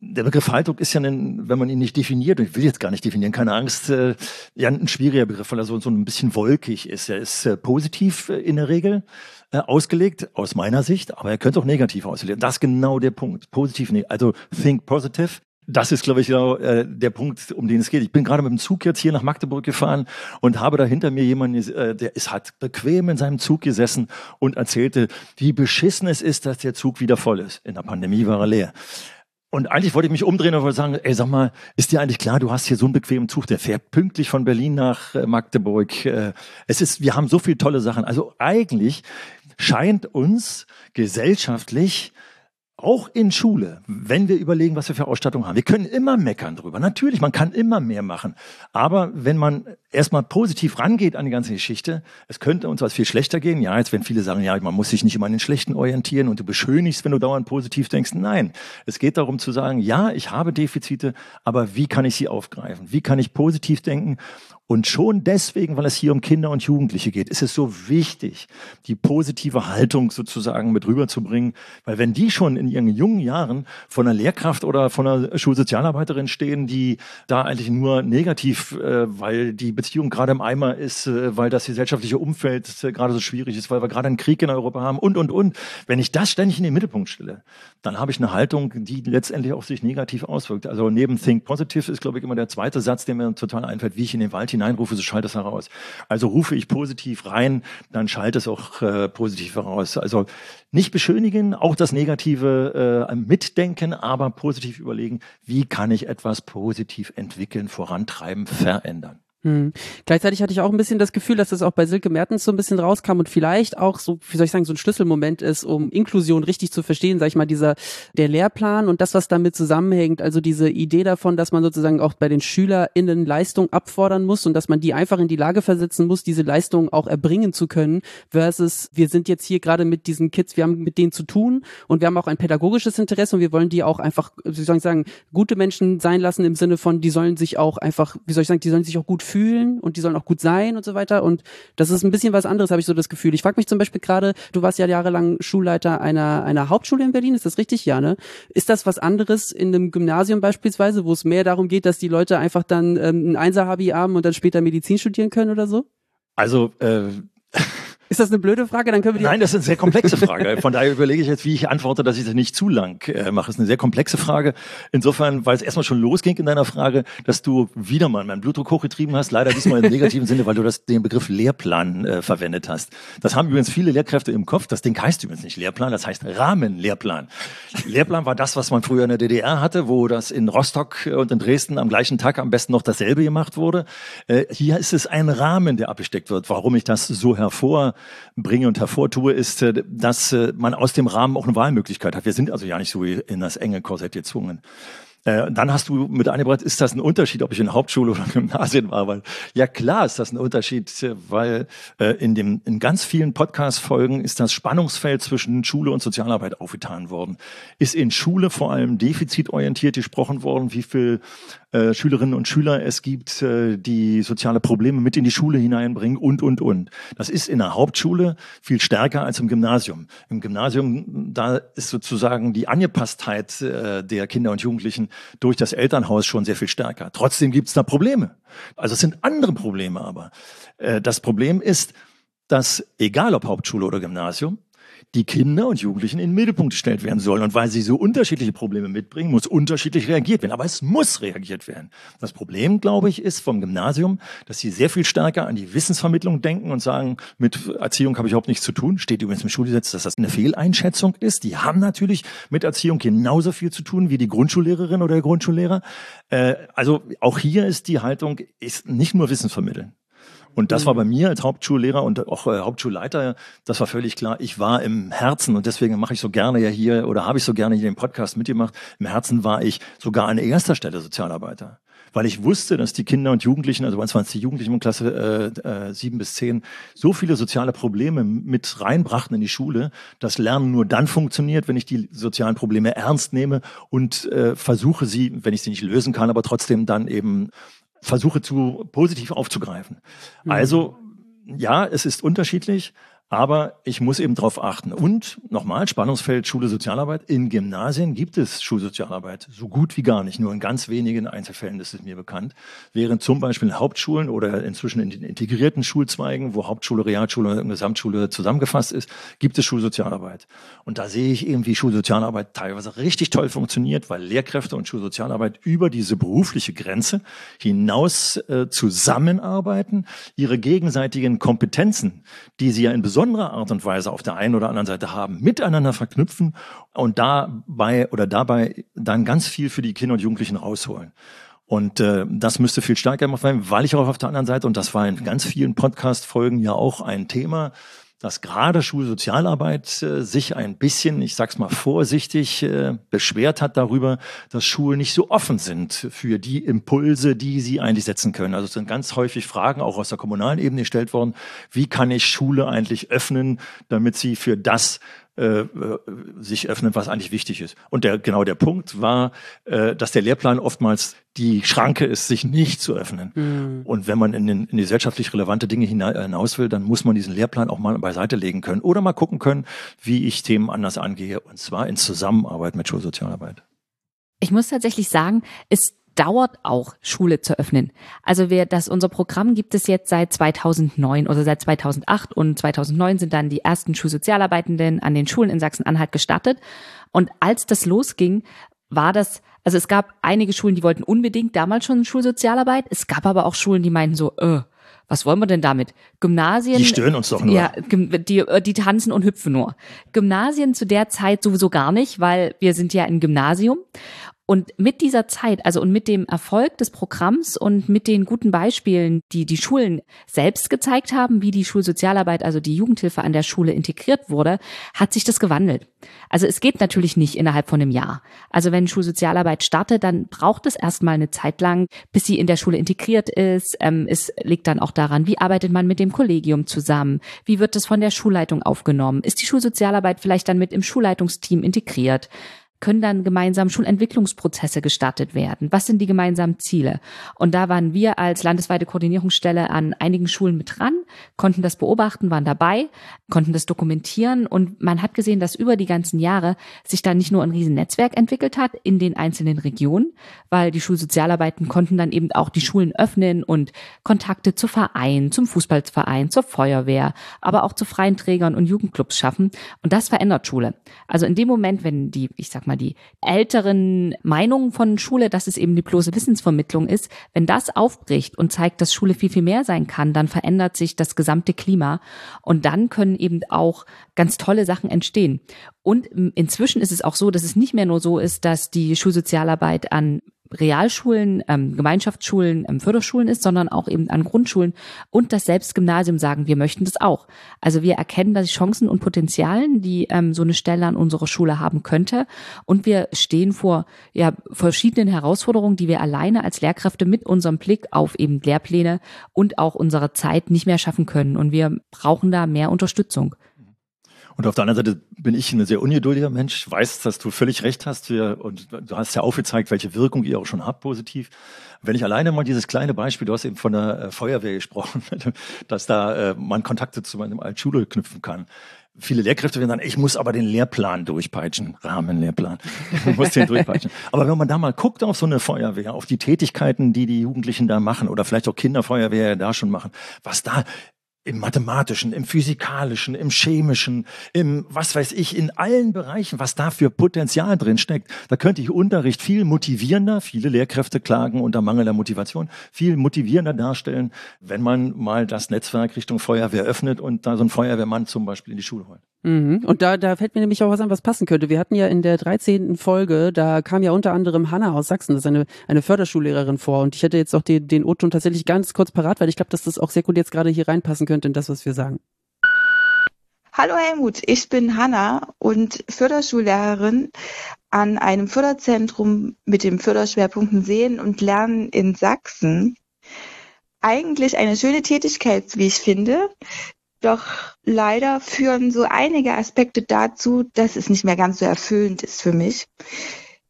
Der Begriff Haltung ist ja, ein, wenn man ihn nicht definiert, und ich will jetzt gar nicht definieren, keine Angst, äh, ja ein schwieriger Begriff, weil er so, so ein bisschen wolkig ist. Er ist äh, positiv äh, in der Regel äh, ausgelegt, aus meiner Sicht, aber er könnte auch negativ ausgelegt. Das ist genau der Punkt. Positiv, also think positive. Das ist, glaube ich, genau äh, der Punkt, um den es geht. Ich bin gerade mit dem Zug jetzt hier nach Magdeburg gefahren und habe da hinter mir jemanden, äh, der ist halt bequem in seinem Zug gesessen und erzählte, wie beschissen es ist, dass der Zug wieder voll ist. In der Pandemie war er leer. Und eigentlich wollte ich mich umdrehen und wollte sagen, ey, sag mal, ist dir eigentlich klar, du hast hier so einen bequemen Zug, der fährt pünktlich von Berlin nach äh, Magdeburg. Äh, es ist, wir haben so viele tolle Sachen. Also eigentlich scheint uns gesellschaftlich auch in Schule, wenn wir überlegen, was wir für Ausstattung haben. Wir können immer meckern drüber. Natürlich, man kann immer mehr machen. Aber wenn man erstmal positiv rangeht an die ganze Geschichte, es könnte uns was viel schlechter gehen. Ja, jetzt wenn viele sagen, ja, man muss sich nicht immer an den Schlechten orientieren und du beschönigst, wenn du dauernd positiv denkst. Nein, es geht darum zu sagen, ja, ich habe Defizite, aber wie kann ich sie aufgreifen? Wie kann ich positiv denken? Und schon deswegen, weil es hier um Kinder und Jugendliche geht, ist es so wichtig, die positive Haltung sozusagen mit rüberzubringen. Weil wenn die schon in ihren jungen Jahren von einer Lehrkraft oder von einer Schulsozialarbeiterin stehen, die da eigentlich nur negativ, äh, weil die Beziehung gerade im Eimer ist, äh, weil das gesellschaftliche Umfeld äh, gerade so schwierig ist, weil wir gerade einen Krieg in Europa haben und, und, und. Wenn ich das ständig in den Mittelpunkt stelle, dann habe ich eine Haltung, die letztendlich auch sich negativ auswirkt. Also neben Think Positive ist, glaube ich, immer der zweite Satz, der mir total einfällt, wie ich in den Wald hineinrufe, so schallt es heraus. Also rufe ich positiv rein, dann schallt es auch äh, positiv heraus. Also nicht beschönigen, auch das Negative äh, mitdenken, aber positiv überlegen, wie kann ich etwas positiv entwickeln, vorantreiben, verändern. Hm. Gleichzeitig hatte ich auch ein bisschen das Gefühl, dass das auch bei Silke Mertens so ein bisschen rauskam und vielleicht auch so, wie soll ich sagen, so ein Schlüsselmoment ist, um Inklusion richtig zu verstehen, sag ich mal, dieser, der Lehrplan und das, was damit zusammenhängt, also diese Idee davon, dass man sozusagen auch bei den SchülerInnen Leistung abfordern muss und dass man die einfach in die Lage versetzen muss, diese Leistung auch erbringen zu können, versus wir sind jetzt hier gerade mit diesen Kids, wir haben mit denen zu tun und wir haben auch ein pädagogisches Interesse und wir wollen die auch einfach, wie soll ich sagen, gute Menschen sein lassen im Sinne von, die sollen sich auch einfach, wie soll ich sagen, die sollen sich auch gut fühlen fühlen und die sollen auch gut sein und so weiter. Und das ist ein bisschen was anderes, habe ich so das Gefühl. Ich frage mich zum Beispiel gerade, du warst ja jahrelang Schulleiter einer, einer Hauptschule in Berlin, ist das richtig? Ja, ne? Ist das was anderes in einem Gymnasium beispielsweise, wo es mehr darum geht, dass die Leute einfach dann ähm, ein Einser-Habi haben und dann später Medizin studieren können oder so? Also, äh, ist das eine blöde Frage? Dann können wir die Nein, das ist eine sehr komplexe Frage. Von daher überlege ich jetzt, wie ich antworte, dass ich das nicht zu lang äh, mache. Das ist eine sehr komplexe Frage. Insofern, weil es erstmal schon losging in deiner Frage, dass du wieder mal meinen Blutdruck hochgetrieben hast. Leider diesmal im negativen Sinne, weil du das, den Begriff Lehrplan äh, verwendet hast. Das haben übrigens viele Lehrkräfte im Kopf. Das Ding heißt übrigens nicht Lehrplan, das heißt Rahmenlehrplan. Lehrplan war das, was man früher in der DDR hatte, wo das in Rostock und in Dresden am gleichen Tag am besten noch dasselbe gemacht wurde. Äh, hier ist es ein Rahmen, der abgesteckt wird. Warum ich das so hervorbringe und hervortue, ist, äh, dass äh, man aus dem Rahmen auch eine Wahlmöglichkeit hat. Wir sind also ja nicht so in das enge Korsett gezwungen. Äh, dann hast du mit eingebracht, ist das ein Unterschied, ob ich in Hauptschule oder Gymnasien war? Weil ja klar ist das ein Unterschied, weil äh, in dem in ganz vielen Podcast-Folgen ist das Spannungsfeld zwischen Schule und Sozialarbeit aufgetan worden. Ist in Schule vor allem defizitorientiert gesprochen worden, wie viel äh, Schülerinnen und Schüler es gibt, äh, die soziale Probleme mit in die Schule hineinbringen und und und. Das ist in der Hauptschule viel stärker als im Gymnasium. Im Gymnasium da ist sozusagen die Angepasstheit äh, der Kinder und Jugendlichen durch das Elternhaus schon sehr viel stärker. Trotzdem gibt es da Probleme. Also es sind andere Probleme aber. Äh, das Problem ist, dass egal ob Hauptschule oder Gymnasium, die Kinder und Jugendlichen in den Mittelpunkt gestellt werden sollen. Und weil sie so unterschiedliche Probleme mitbringen, muss unterschiedlich reagiert werden. Aber es muss reagiert werden. Das Problem, glaube ich, ist vom Gymnasium, dass sie sehr viel stärker an die Wissensvermittlung denken und sagen, mit Erziehung habe ich überhaupt nichts zu tun. Steht übrigens im Schulgesetz, dass das eine Fehleinschätzung ist. Die haben natürlich mit Erziehung genauso viel zu tun wie die Grundschullehrerin oder der Grundschullehrer. Äh, also auch hier ist die Haltung, ist nicht nur Wissen vermitteln. Und das war mhm. bei mir als Hauptschullehrer und auch äh, Hauptschulleiter, das war völlig klar. Ich war im Herzen und deswegen mache ich so gerne ja hier oder habe ich so gerne hier den Podcast mitgemacht. Im Herzen war ich sogar an erster Stelle Sozialarbeiter weil ich wusste, dass die Kinder und Jugendlichen, also bei uns waren es die Jugendlichen in Klasse äh, äh, sieben bis zehn, so viele soziale Probleme mit reinbrachten in die Schule, dass Lernen nur dann funktioniert, wenn ich die sozialen Probleme ernst nehme und äh, versuche sie, wenn ich sie nicht lösen kann, aber trotzdem dann eben versuche zu positiv aufzugreifen. Mhm. Also ja, es ist unterschiedlich, aber ich muss eben darauf achten. Und nochmal, Spannungsfeld Schule Sozialarbeit. In Gymnasien gibt es Schulsozialarbeit so gut wie gar nicht. Nur in ganz wenigen Einzelfällen ist mir bekannt. Während zum Beispiel in Hauptschulen oder inzwischen in den integrierten Schulzweigen, wo Hauptschule, Realschule und Gesamtschule zusammengefasst ist, gibt es Schulsozialarbeit. Und da sehe ich eben, wie Schulsozialarbeit teilweise richtig toll funktioniert, weil Lehrkräfte und Schulsozialarbeit über diese berufliche Grenze hinaus äh, zusammenarbeiten, ihre gegenseitigen Kompetenzen, die sie ja in besonderer Art und Weise auf der einen oder anderen Seite haben, miteinander verknüpfen und dabei oder dabei dann ganz viel für die Kinder und Jugendlichen rausholen. Und äh, das müsste viel stärker gemacht werden, weil ich auch auf der anderen Seite, und das war in ganz vielen Podcast-Folgen ja auch ein Thema, dass gerade Schulsozialarbeit äh, sich ein bisschen, ich sag's mal vorsichtig, äh, beschwert hat darüber, dass Schulen nicht so offen sind für die Impulse, die sie eigentlich setzen können. Also es sind ganz häufig Fragen auch aus der kommunalen Ebene gestellt worden, wie kann ich Schule eigentlich öffnen, damit sie für das äh, äh, sich öffnen, was eigentlich wichtig ist. Und der, genau der Punkt war, äh, dass der Lehrplan oftmals die Schranke ist, sich nicht zu öffnen. Mhm. Und wenn man in, den, in die gesellschaftlich relevante Dinge hinaus will, dann muss man diesen Lehrplan auch mal beiseite legen können oder mal gucken können, wie ich Themen anders angehe, und zwar in Zusammenarbeit mit Schulsozialarbeit. Ich muss tatsächlich sagen, ist dauert auch, Schule zu öffnen. Also wir, das, unser Programm gibt es jetzt seit 2009 oder seit 2008 und 2009 sind dann die ersten Schulsozialarbeitenden an den Schulen in Sachsen-Anhalt gestartet. Und als das losging, war das, also es gab einige Schulen, die wollten unbedingt damals schon Schulsozialarbeit. Es gab aber auch Schulen, die meinten so, äh, was wollen wir denn damit? Gymnasien. Die stören uns doch nur. Ja, die, äh, die tanzen und hüpfen nur. Gymnasien zu der Zeit sowieso gar nicht, weil wir sind ja ein Gymnasium. Und mit dieser Zeit, also und mit dem Erfolg des Programms und mit den guten Beispielen, die die Schulen selbst gezeigt haben, wie die Schulsozialarbeit, also die Jugendhilfe an der Schule integriert wurde, hat sich das gewandelt. Also es geht natürlich nicht innerhalb von einem Jahr. Also wenn Schulsozialarbeit startet, dann braucht es erstmal eine Zeit lang, bis sie in der Schule integriert ist. Ähm, es liegt dann auch daran, wie arbeitet man mit dem Kollegium zusammen? Wie wird das von der Schulleitung aufgenommen? Ist die Schulsozialarbeit vielleicht dann mit im Schulleitungsteam integriert? Können dann gemeinsam Schulentwicklungsprozesse gestartet werden? Was sind die gemeinsamen Ziele? Und da waren wir als landesweite Koordinierungsstelle an einigen Schulen mit dran, konnten das beobachten, waren dabei, konnten das dokumentieren und man hat gesehen, dass über die ganzen Jahre sich da nicht nur ein Riesennetzwerk entwickelt hat in den einzelnen Regionen, weil die Schulsozialarbeiten konnten dann eben auch die Schulen öffnen und Kontakte zu Vereinen, zum Fußballverein, zur Feuerwehr, aber auch zu freien Trägern und Jugendclubs schaffen. Und das verändert Schule. Also in dem Moment, wenn die, ich sag mal, mal, die älteren Meinungen von Schule, dass es eben die bloße Wissensvermittlung ist, wenn das aufbricht und zeigt, dass Schule viel, viel mehr sein kann, dann verändert sich das gesamte Klima und dann können eben auch ganz tolle Sachen entstehen. Und inzwischen ist es auch so, dass es nicht mehr nur so ist, dass die Schulsozialarbeit an Realschulen, ähm, Gemeinschaftsschulen, ähm, Förderschulen ist, sondern auch eben an Grundschulen und das Selbstgymnasium sagen, wir möchten das auch. Also wir erkennen da die Chancen und Potenzialen, die ähm, so eine Stelle an unserer Schule haben könnte und wir stehen vor ja verschiedenen Herausforderungen, die wir alleine als Lehrkräfte mit unserem Blick auf eben Lehrpläne und auch unsere Zeit nicht mehr schaffen können und wir brauchen da mehr Unterstützung. Und auf der anderen Seite bin ich ein sehr ungeduldiger Mensch, weiß, dass du völlig recht hast wir, und du hast ja aufgezeigt, welche Wirkung ihr auch schon habt positiv. Wenn ich alleine mal dieses kleine Beispiel, du hast eben von der äh, Feuerwehr gesprochen, dass da äh, man Kontakte zu meinem Altschule knüpfen kann. Viele Lehrkräfte werden sagen, ich muss aber den Lehrplan durchpeitschen, Rahmenlehrplan, ich muss den durchpeitschen. Aber wenn man da mal guckt auf so eine Feuerwehr, auf die Tätigkeiten, die die Jugendlichen da machen oder vielleicht auch Kinderfeuerwehr da schon machen, was da im mathematischen, im physikalischen, im chemischen, im was weiß ich, in allen Bereichen, was da für Potenzial drin steckt. Da könnte ich Unterricht viel motivierender, viele Lehrkräfte klagen unter mangelnder Motivation, viel motivierender darstellen, wenn man mal das Netzwerk Richtung Feuerwehr öffnet und da so ein Feuerwehrmann zum Beispiel in die Schule holt. Mhm. Und da, da fällt mir nämlich auch was an, was passen könnte. Wir hatten ja in der 13. Folge, da kam ja unter anderem Hanna aus Sachsen, das ist eine, eine Förderschullehrerin vor. Und ich hätte jetzt auch die, den O-Ton tatsächlich ganz kurz parat, weil ich glaube, dass das auch sehr gut jetzt gerade hier reinpassen könnte in das, was wir sagen. Hallo Helmut, ich bin Hanna und Förderschullehrerin an einem Förderzentrum mit dem Förderschwerpunkten Sehen und Lernen in Sachsen. Eigentlich eine schöne Tätigkeit, wie ich finde. Doch leider führen so einige Aspekte dazu, dass es nicht mehr ganz so erfüllend ist für mich.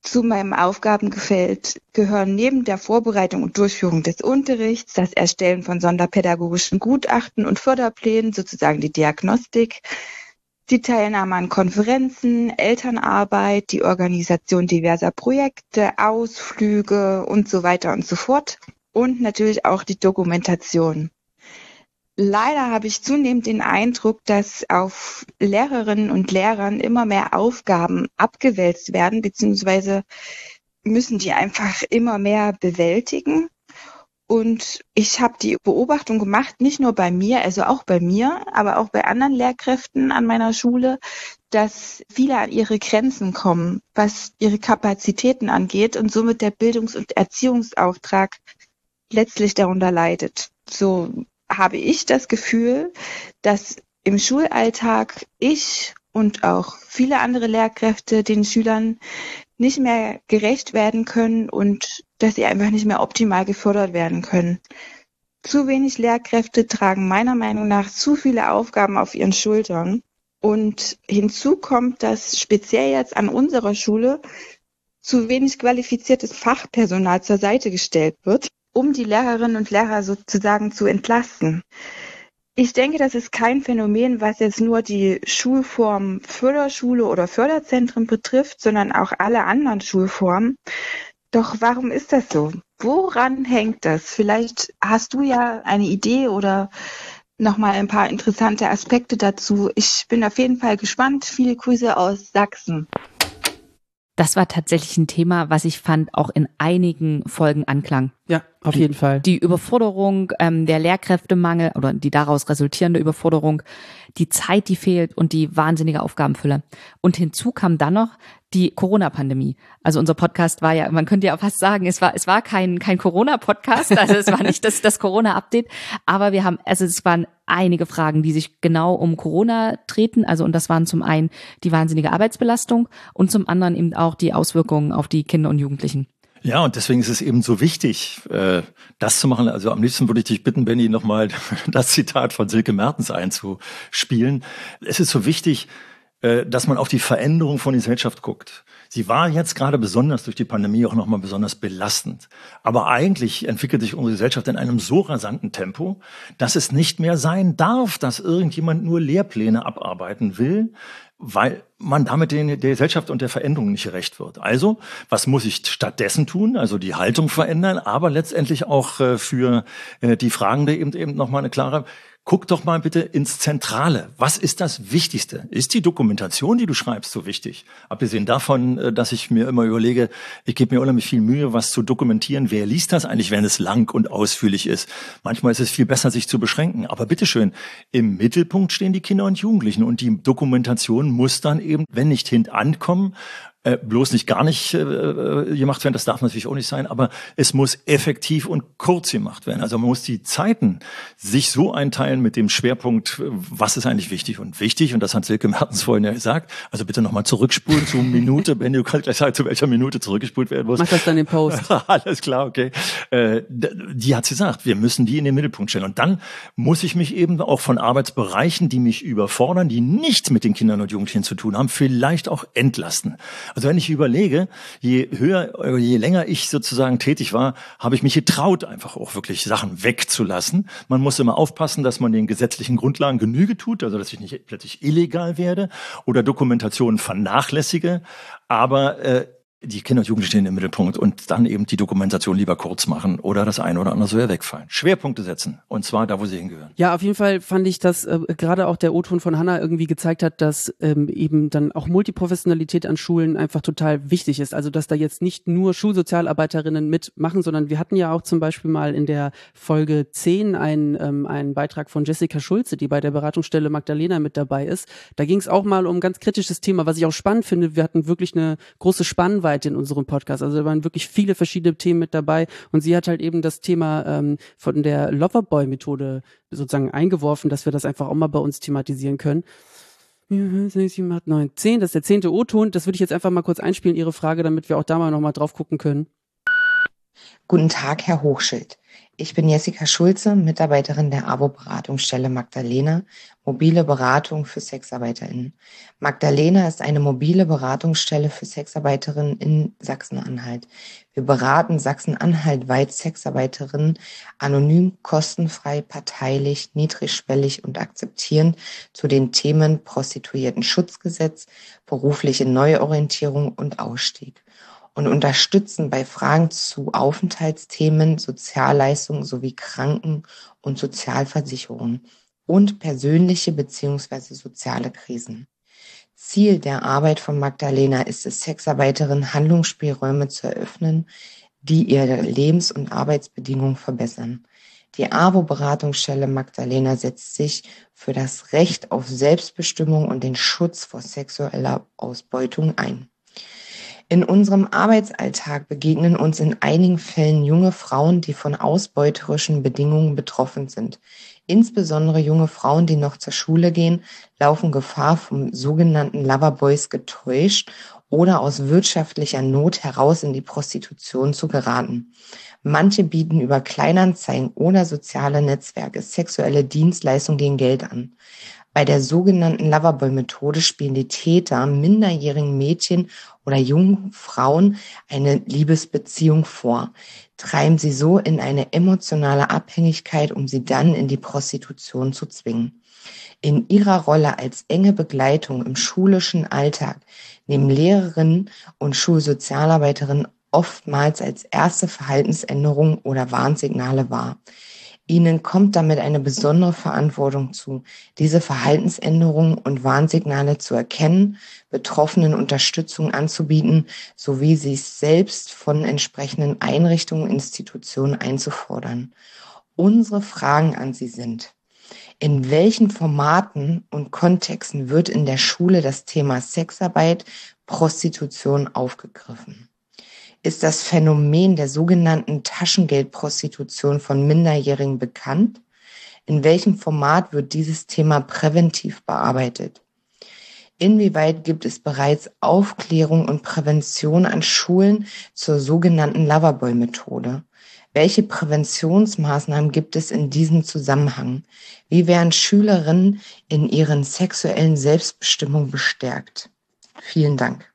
Zu meinem Aufgabengefällt gehören neben der Vorbereitung und Durchführung des Unterrichts das Erstellen von sonderpädagogischen Gutachten und Förderplänen, sozusagen die Diagnostik, die Teilnahme an Konferenzen, Elternarbeit, die Organisation diverser Projekte, Ausflüge und so weiter und so fort und natürlich auch die Dokumentation. Leider habe ich zunehmend den Eindruck, dass auf Lehrerinnen und Lehrern immer mehr Aufgaben abgewälzt werden, beziehungsweise müssen die einfach immer mehr bewältigen. Und ich habe die Beobachtung gemacht, nicht nur bei mir, also auch bei mir, aber auch bei anderen Lehrkräften an meiner Schule, dass viele an ihre Grenzen kommen, was ihre Kapazitäten angeht und somit der Bildungs- und Erziehungsauftrag letztlich darunter leidet. So habe ich das Gefühl, dass im Schulalltag ich und auch viele andere Lehrkräfte den Schülern nicht mehr gerecht werden können und dass sie einfach nicht mehr optimal gefördert werden können. Zu wenig Lehrkräfte tragen meiner Meinung nach zu viele Aufgaben auf ihren Schultern. Und hinzu kommt, dass speziell jetzt an unserer Schule zu wenig qualifiziertes Fachpersonal zur Seite gestellt wird um die Lehrerinnen und Lehrer sozusagen zu entlasten. Ich denke, das ist kein Phänomen, was jetzt nur die Schulform Förderschule oder Förderzentren betrifft, sondern auch alle anderen Schulformen. Doch warum ist das so? Woran hängt das? Vielleicht hast du ja eine Idee oder nochmal ein paar interessante Aspekte dazu. Ich bin auf jeden Fall gespannt. Viele Grüße aus Sachsen. Das war tatsächlich ein Thema, was ich fand, auch in einigen Folgen anklang. Ja, auf jeden Fall. Die Überforderung, ähm, der Lehrkräftemangel oder die daraus resultierende Überforderung, die Zeit, die fehlt und die wahnsinnige Aufgabenfülle. Und hinzu kam dann noch die Corona-Pandemie. Also unser Podcast war ja, man könnte ja fast sagen, es war, es war kein, kein Corona-Podcast, also es war nicht das, das Corona-Update, aber wir haben, also es waren einige Fragen, die sich genau um Corona treten. Also, und das waren zum einen die wahnsinnige Arbeitsbelastung und zum anderen eben auch die Auswirkungen auf die Kinder und Jugendlichen. Ja, und deswegen ist es eben so wichtig, äh, das zu machen. Also am liebsten würde ich dich bitten, Benny, nochmal das Zitat von Silke Mertens einzuspielen. Es ist so wichtig, dass man auf die Veränderung von Gesellschaft guckt. Sie war jetzt gerade besonders durch die Pandemie auch nochmal besonders belastend. Aber eigentlich entwickelt sich unsere Gesellschaft in einem so rasanten Tempo, dass es nicht mehr sein darf, dass irgendjemand nur Lehrpläne abarbeiten will, weil man damit den, der Gesellschaft und der Veränderung nicht gerecht wird. Also, was muss ich stattdessen tun? Also die Haltung verändern, aber letztendlich auch äh, für äh, die Fragende eben eben nochmal eine klare guck doch mal bitte ins Zentrale. Was ist das Wichtigste? Ist die Dokumentation, die du schreibst, so wichtig? Abgesehen davon, äh, dass ich mir immer überlege, ich gebe mir unheimlich viel Mühe, was zu dokumentieren. Wer liest das eigentlich, wenn es lang und ausführlich ist? Manchmal ist es viel besser, sich zu beschränken. Aber bitteschön, im Mittelpunkt stehen die Kinder und Jugendlichen und die Dokumentation muss dann eben, wenn nicht hintankommen, äh, bloß nicht gar nicht äh, äh, gemacht werden, das darf natürlich auch nicht sein, aber es muss effektiv und kurz gemacht werden. Also man muss die Zeiten sich so einteilen mit dem Schwerpunkt, was ist eigentlich wichtig und wichtig, und das hat Silke Mertens vorhin ja gesagt, also bitte nochmal zurückspulen zu Minute, wenn du kannst gleich sagen, zu welcher Minute zurückgespult werden muss. Mach das dann im Post. Alles klar, okay. Äh, die hat gesagt, wir müssen die in den Mittelpunkt stellen. Und dann muss ich mich eben auch von Arbeitsbereichen, die mich überfordern, die nichts mit den Kindern und Jugendlichen zu tun haben, vielleicht auch entlasten. Also wenn ich überlege, je höher, je länger ich sozusagen tätig war, habe ich mich getraut, einfach auch wirklich Sachen wegzulassen. Man muss immer aufpassen, dass man den gesetzlichen Grundlagen Genüge tut, also dass ich nicht plötzlich illegal werde oder Dokumentationen vernachlässige. Aber äh, die Kinder und Jugendlichen stehen im Mittelpunkt und dann eben die Dokumentation lieber kurz machen oder das eine oder andere soll ja wegfallen. Schwerpunkte setzen und zwar da, wo sie hingehören. Ja, auf jeden Fall fand ich, dass äh, gerade auch der O-Ton von Hanna irgendwie gezeigt hat, dass ähm, eben dann auch Multiprofessionalität an Schulen einfach total wichtig ist. Also dass da jetzt nicht nur Schulsozialarbeiterinnen mitmachen, sondern wir hatten ja auch zum Beispiel mal in der Folge 10 einen, ähm, einen Beitrag von Jessica Schulze, die bei der Beratungsstelle Magdalena mit dabei ist. Da ging es auch mal um ganz kritisches Thema, was ich auch spannend finde. Wir hatten wirklich eine große Spannweite Bandbreite in unserem Podcast. Also da waren wirklich viele verschiedene Themen mit dabei. Und sie hat halt eben das Thema ähm, von der Loverboy-Methode sozusagen eingeworfen, dass wir das einfach auch mal bei uns thematisieren können. 7, 8, 9, 10, das ist der zehnte O-Ton. Das würde ich jetzt einfach mal kurz einspielen, Ihre Frage, damit wir auch da mal nochmal drauf gucken können. Guten Tag, Herr Hochschild. Ich bin Jessica Schulze, Mitarbeiterin der AWO-Beratungsstelle Magdalena, mobile Beratung für SexarbeiterInnen. Magdalena ist eine mobile Beratungsstelle für Sexarbeiterinnen in Sachsen-Anhalt. Wir beraten Sachsen-Anhalt weit Sexarbeiterinnen anonym, kostenfrei, parteilich, niedrigschwellig und akzeptierend zu den Themen Prostituierten-Schutzgesetz, berufliche Neuorientierung und Ausstieg und unterstützen bei Fragen zu Aufenthaltsthemen, Sozialleistungen sowie Kranken- und Sozialversicherungen und persönliche bzw. soziale Krisen. Ziel der Arbeit von Magdalena ist es, Sexarbeiterinnen Handlungsspielräume zu eröffnen, die ihre Lebens- und Arbeitsbedingungen verbessern. Die AWO-Beratungsstelle Magdalena setzt sich für das Recht auf Selbstbestimmung und den Schutz vor sexueller Ausbeutung ein. In unserem Arbeitsalltag begegnen uns in einigen Fällen junge Frauen, die von ausbeuterischen Bedingungen betroffen sind. Insbesondere junge Frauen, die noch zur Schule gehen, laufen Gefahr, vom sogenannten Loverboys getäuscht oder aus wirtschaftlicher Not heraus in die Prostitution zu geraten. Manche bieten über Kleinanzeigen oder soziale Netzwerke sexuelle Dienstleistungen gegen Geld an. Bei der sogenannten Loverboy-Methode spielen die Täter minderjährigen Mädchen oder jungen Frauen eine Liebesbeziehung vor, treiben sie so in eine emotionale Abhängigkeit, um sie dann in die Prostitution zu zwingen. In ihrer Rolle als enge Begleitung im schulischen Alltag nehmen Lehrerinnen und Schulsozialarbeiterinnen oftmals als erste Verhaltensänderung oder Warnsignale wahr. Ihnen kommt damit eine besondere Verantwortung zu, diese Verhaltensänderungen und Warnsignale zu erkennen, Betroffenen Unterstützung anzubieten, sowie sich selbst von entsprechenden Einrichtungen, Institutionen einzufordern. Unsere Fragen an Sie sind, in welchen Formaten und Kontexten wird in der Schule das Thema Sexarbeit, Prostitution aufgegriffen? Ist das Phänomen der sogenannten Taschengeldprostitution von Minderjährigen bekannt? In welchem Format wird dieses Thema präventiv bearbeitet? Inwieweit gibt es bereits Aufklärung und Prävention an Schulen zur sogenannten Loverboy-Methode? Welche Präventionsmaßnahmen gibt es in diesem Zusammenhang? Wie werden Schülerinnen in ihren sexuellen Selbstbestimmung bestärkt? Vielen Dank.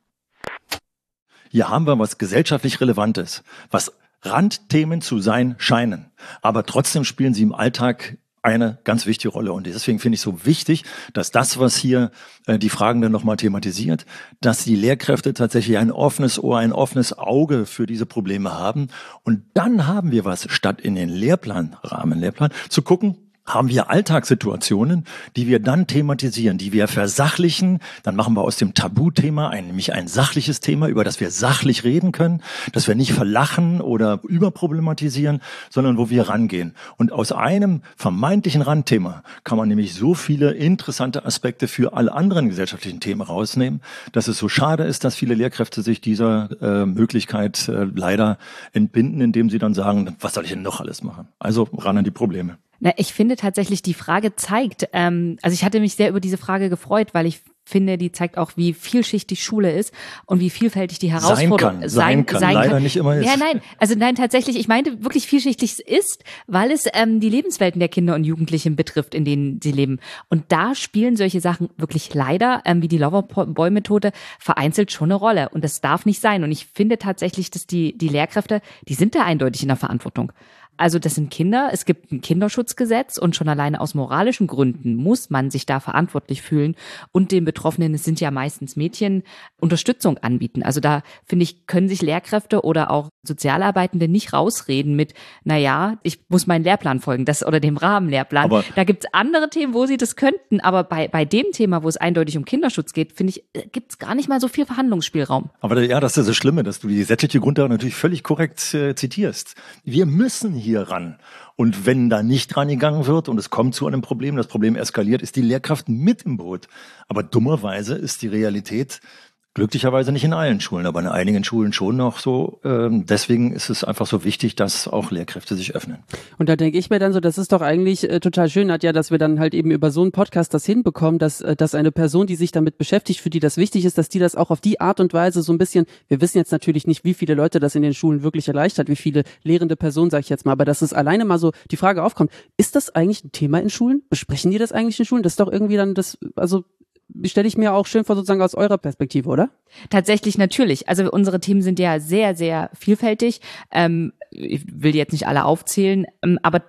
Hier haben wir was gesellschaftlich Relevantes, was Randthemen zu sein scheinen. Aber trotzdem spielen sie im Alltag eine ganz wichtige Rolle. Und deswegen finde ich so wichtig, dass das, was hier äh, die Fragen dann nochmal thematisiert, dass die Lehrkräfte tatsächlich ein offenes Ohr, ein offenes Auge für diese Probleme haben. Und dann haben wir was, statt in den Lehrplan, Rahmenlehrplan, zu gucken, haben wir Alltagssituationen, die wir dann thematisieren, die wir versachlichen. Dann machen wir aus dem Tabuthema ein, nämlich ein sachliches Thema, über das wir sachlich reden können, dass wir nicht verlachen oder überproblematisieren, sondern wo wir rangehen. Und aus einem vermeintlichen Randthema kann man nämlich so viele interessante Aspekte für alle anderen gesellschaftlichen Themen rausnehmen, dass es so schade ist, dass viele Lehrkräfte sich dieser äh, Möglichkeit äh, leider entbinden, indem sie dann sagen, was soll ich denn noch alles machen? Also ran an die Probleme. Na, ich finde tatsächlich, die Frage zeigt, ähm, also ich hatte mich sehr über diese Frage gefreut, weil ich finde, die zeigt auch, wie vielschichtig Schule ist und wie vielfältig die Herausforderung sein kann. Sein, sein kann, sein leider kann. nicht immer ist. Ja, nein, also nein, tatsächlich, ich meinte wirklich vielschichtig ist, weil es ähm, die Lebenswelten der Kinder und Jugendlichen betrifft, in denen sie leben. Und da spielen solche Sachen wirklich leider, ähm, wie die Loverboy-Methode, vereinzelt schon eine Rolle. Und das darf nicht sein. Und ich finde tatsächlich, dass die, die Lehrkräfte, die sind da eindeutig in der Verantwortung. Also das sind Kinder, es gibt ein Kinderschutzgesetz und schon alleine aus moralischen Gründen muss man sich da verantwortlich fühlen und den Betroffenen, es sind ja meistens Mädchen, Unterstützung anbieten. Also da finde ich, können sich Lehrkräfte oder auch Sozialarbeitende nicht rausreden mit, na ja, ich muss meinen Lehrplan folgen, das oder dem Rahmenlehrplan. Aber da gibt's andere Themen, wo sie das könnten, aber bei, bei dem Thema, wo es eindeutig um Kinderschutz geht, finde ich, äh, gibt's gar nicht mal so viel Verhandlungsspielraum. Aber ja, das ist das Schlimme, dass du die gesetzliche Grundlage natürlich völlig korrekt äh, zitierst. Wir müssen hier hier ran. Und wenn da nicht rangegangen wird und es kommt zu einem Problem, das Problem eskaliert, ist die Lehrkraft mit im Boot. Aber dummerweise ist die Realität Glücklicherweise nicht in allen Schulen, aber in einigen Schulen schon noch so. Ähm, deswegen ist es einfach so wichtig, dass auch Lehrkräfte sich öffnen. Und da denke ich mir dann so, das ist doch eigentlich äh, total schön, Nadja, dass wir dann halt eben über so einen Podcast das hinbekommen, dass, äh, dass eine Person, die sich damit beschäftigt, für die das wichtig ist, dass die das auch auf die Art und Weise so ein bisschen, wir wissen jetzt natürlich nicht, wie viele Leute das in den Schulen wirklich erleichtert, wie viele lehrende Personen, sage ich jetzt mal, aber dass es alleine mal so die Frage aufkommt, ist das eigentlich ein Thema in Schulen? Besprechen die das eigentlich in Schulen? Das ist doch irgendwie dann das, also stelle ich mir auch schön vor, sozusagen aus eurer Perspektive, oder? Tatsächlich natürlich. Also unsere Themen sind ja sehr, sehr vielfältig. Ähm, ich will jetzt nicht alle aufzählen, ähm, aber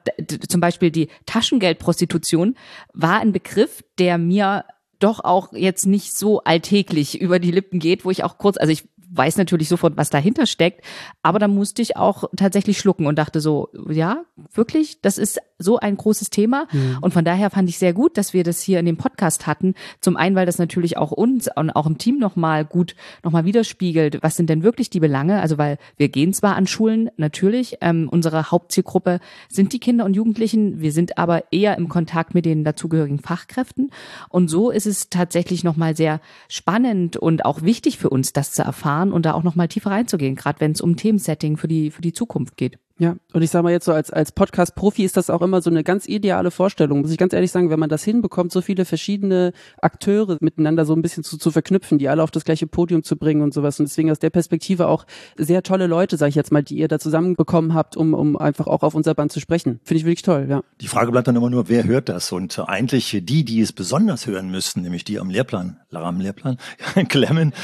zum Beispiel die Taschengeldprostitution war ein Begriff, der mir doch auch jetzt nicht so alltäglich über die Lippen geht, wo ich auch kurz, also ich weiß natürlich sofort, was dahinter steckt, aber da musste ich auch tatsächlich schlucken und dachte so, ja, wirklich, das ist so ein großes Thema. Mhm. und von daher fand ich sehr gut, dass wir das hier in dem Podcast hatten. Zum einen, weil das natürlich auch uns und auch im Team nochmal gut nochmal widerspiegelt, was sind denn wirklich die Belange, also weil wir gehen zwar an Schulen, natürlich, ähm, unsere Hauptzielgruppe sind die Kinder und Jugendlichen, wir sind aber eher im Kontakt mit den dazugehörigen Fachkräften. Und so ist es tatsächlich nochmal sehr spannend und auch wichtig für uns, das zu erfahren, erfahren und da auch noch mal tiefer reinzugehen, gerade wenn es um Themensetting für die, für die Zukunft geht. Ja, und ich sage mal jetzt so, als, als Podcast-Profi ist das auch immer so eine ganz ideale Vorstellung, muss ich ganz ehrlich sagen, wenn man das hinbekommt, so viele verschiedene Akteure miteinander so ein bisschen zu, zu verknüpfen, die alle auf das gleiche Podium zu bringen und sowas. Und deswegen aus der Perspektive auch sehr tolle Leute, sage ich jetzt mal, die ihr da zusammenbekommen habt, um, um einfach auch auf unser Band zu sprechen. Finde ich wirklich toll, ja. Die Frage bleibt dann immer nur, wer hört das? Und eigentlich die, die es besonders hören müssten, nämlich die am Lehrplan, am Lehrplan, klemmen,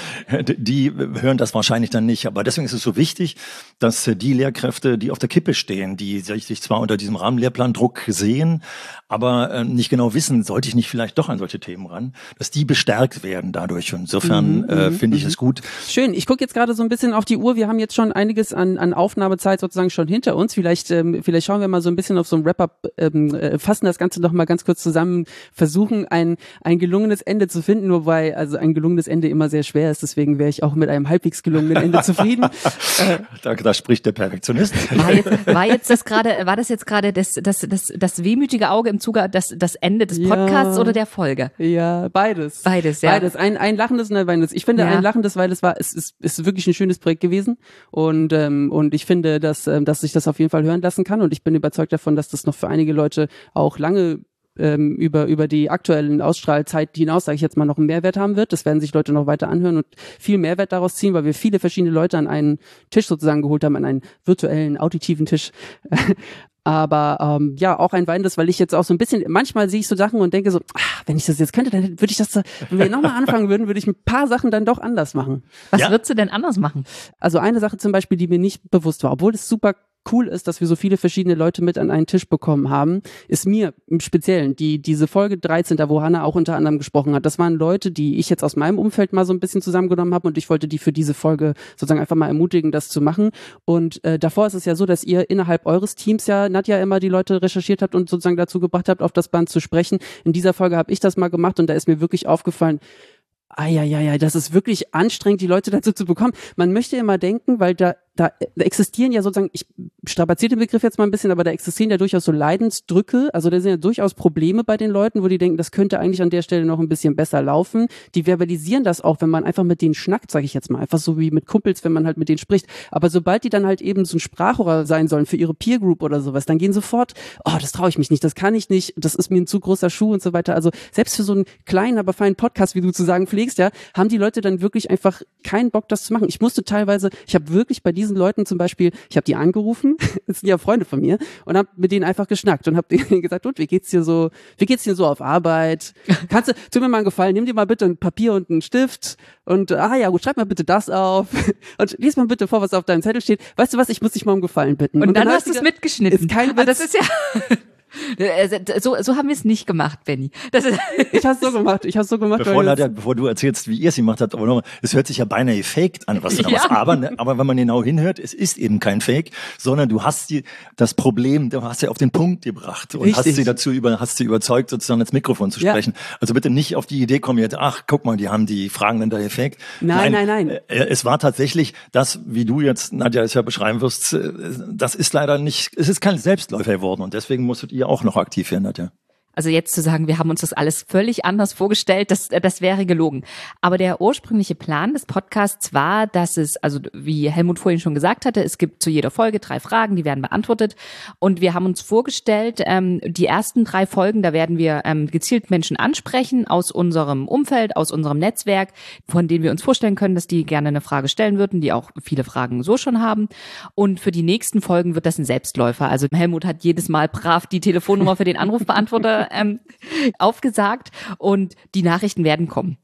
die hören das wahrscheinlich dann nicht. Aber deswegen ist es so wichtig, dass die Lehrkräfte, die auf der der Kippe stehen, die sich zwar unter diesem Rahmenlehrplandruck sehen, aber äh, nicht genau wissen, sollte ich nicht vielleicht doch an solche Themen ran, dass die bestärkt werden dadurch. Insofern Mhm, äh, mhm, finde ich mhm. es gut. Schön. Ich gucke jetzt gerade so ein bisschen auf die Uhr. Wir haben jetzt schon einiges an, an Aufnahmezeit sozusagen schon hinter uns. Vielleicht, ähm, vielleicht schauen wir mal so ein bisschen auf so ein Wrap-up, ähm, äh, fassen das Ganze noch mal ganz kurz zusammen, versuchen ein, ein gelungenes Ende zu finden, wobei also ein gelungenes Ende immer sehr schwer ist. Deswegen wäre ich auch mit einem halbwegs gelungenen Ende zufrieden. Äh, Da, da spricht der Perfektionist. War jetzt, war jetzt das gerade, war das jetzt gerade das, das, das, das wehmütige Auge im Zuge, das, das Ende des Ja. Podcasts oder der Folge? Ja, beides. Beides, ja. Beides. Ein, ein lachendes und ein weinendes. Ich finde Ja. ein lachendes, weil es war, es ist, ist wirklich ein schönes Projekt gewesen. Und, ähm, und ich finde, dass, ähm, dass sich das auf jeden Fall hören lassen kann. Und ich bin überzeugt davon, dass das noch für einige Leute auch lange ähm, über, über die aktuellen Ausstrahlzeit hinaus, sage ich jetzt mal, noch einen Mehrwert haben wird. Das werden sich Leute noch weiter anhören und viel Mehrwert daraus ziehen, weil wir viele verschiedene Leute an einen Tisch sozusagen geholt haben, an einen virtuellen, auditiven Tisch. Aber ähm, ja, auch ein weinendes, weil ich jetzt auch so ein bisschen, manchmal sehe ich so Sachen und denke so, ach, wenn ich das jetzt könnte, dann würde ich das, so- wenn wir nochmal anfangen würden, würde ich ein paar Sachen dann doch anders machen. Was Ja. würdest du denn anders machen? Also eine Sache zum Beispiel, die mir nicht bewusst war, obwohl es super cool ist, dass wir so viele verschiedene Leute mit an einen Tisch bekommen haben, ist mir im Speziellen die diese Folge 13, da wo Hanna auch unter anderem gesprochen hat, das waren Leute, die ich jetzt aus meinem Umfeld mal so ein bisschen zusammengenommen habe und ich wollte die für diese Folge sozusagen einfach mal ermutigen, das zu machen. Und äh, davor ist es ja so, dass ihr innerhalb eures Teams ja, Nadja, immer die Leute recherchiert habt und sozusagen dazu gebracht habt, auf das Band zu sprechen. In dieser Folge habe ich das mal gemacht und da ist mir wirklich aufgefallen, Eieiei, das ist wirklich anstrengend, die Leute dazu zu bekommen. Man möchte immer denken, weil da, da existieren ja sozusagen, ich strapaziere den Begriff jetzt mal ein bisschen, aber da existieren ja durchaus so Leidensdrücke, also da sind ja durchaus Probleme bei den Leuten, wo die denken, das könnte eigentlich an der Stelle noch ein bisschen besser laufen. Die verbalisieren das auch, wenn man einfach mit denen schnackt, sage ich jetzt mal, einfach so wie mit Kumpels, wenn man halt mit denen spricht. Aber sobald die dann halt eben so ein Sprachrohr sein sollen für ihre Peer Group oder sowas, dann gehen sofort, oh, das traue ich mich nicht, das kann ich nicht, das ist mir ein zu großer Schuh und so weiter. Also selbst für so einen kleinen, aber feinen Podcast, wie du zu sagen pflegst, ja, haben die Leute dann wirklich einfach keinen Bock, das zu machen. Ich musste teilweise, ich habe wirklich bei diesen Leuten zum Beispiel, ich habe die angerufen, das sind ja Freunde von mir, und habe mit denen einfach geschnackt und habe denen gesagt, und wie geht's dir so, wie geht's dir so auf Arbeit? Kannst du, tu mir mal einen Gefallen, nimm dir mal bitte ein Papier und einen Stift und ah ja, gut, schreib mal bitte das auf und lies mal bitte vor, was auf deinem Zettel steht. Weißt du was, ich muss dich mal um Gefallen bitten. Und, dann, hat hast du es ge- mitgeschnitten. Ist kein Witz. das ist ja. Also, So, so haben wir es nicht gemacht, Benny. Das ist, Ich hab's so gemacht, ich hab's so gemacht. Bevor, Nadja, bevor du erzählst, wie ihr es gemacht habt, aber nochmal, es hört sich ja beinahe faked an, was du da Ja. machst. Aber, ne, aber wenn man genau hinhört, es ist eben kein Fake, sondern du hast die, das Problem, du hast sie auf den Punkt gebracht und hast Richtig. sie dazu über, hast sie überzeugt, sozusagen ins Mikrofon zu Ja. sprechen. Also bitte nicht auf die Idee kommen jetzt, ach, guck mal, die haben die Fragen dann da gefaked. Nein, nein, nein. äh, Es war tatsächlich das, wie du jetzt, Nadja, es ja beschreiben wirst, äh, das ist leider nicht, es ist kein Selbstläufer geworden und deswegen musstet ihr auch noch aktiv werden, Nadja. Also jetzt zu sagen, wir haben uns das alles völlig anders vorgestellt, das, das wäre gelogen. Aber der ursprüngliche Plan des Podcasts war, dass es, also wie Helmut vorhin schon gesagt hatte, es gibt zu jeder Folge drei Fragen, die werden beantwortet. Und wir haben uns vorgestellt, ähm, die ersten drei Folgen, da werden wir ähm, gezielt Menschen ansprechen aus unserem Umfeld, aus unserem Netzwerk, von denen wir uns vorstellen können, dass die gerne eine Frage stellen würden, die auch viele Fragen so schon haben. Und für die nächsten Folgen wird das ein Selbstläufer. Also Helmut hat jedes Mal brav die Telefonnummer für den Anrufbeantworter ähm, aufgesagt und die Nachrichten werden kommen.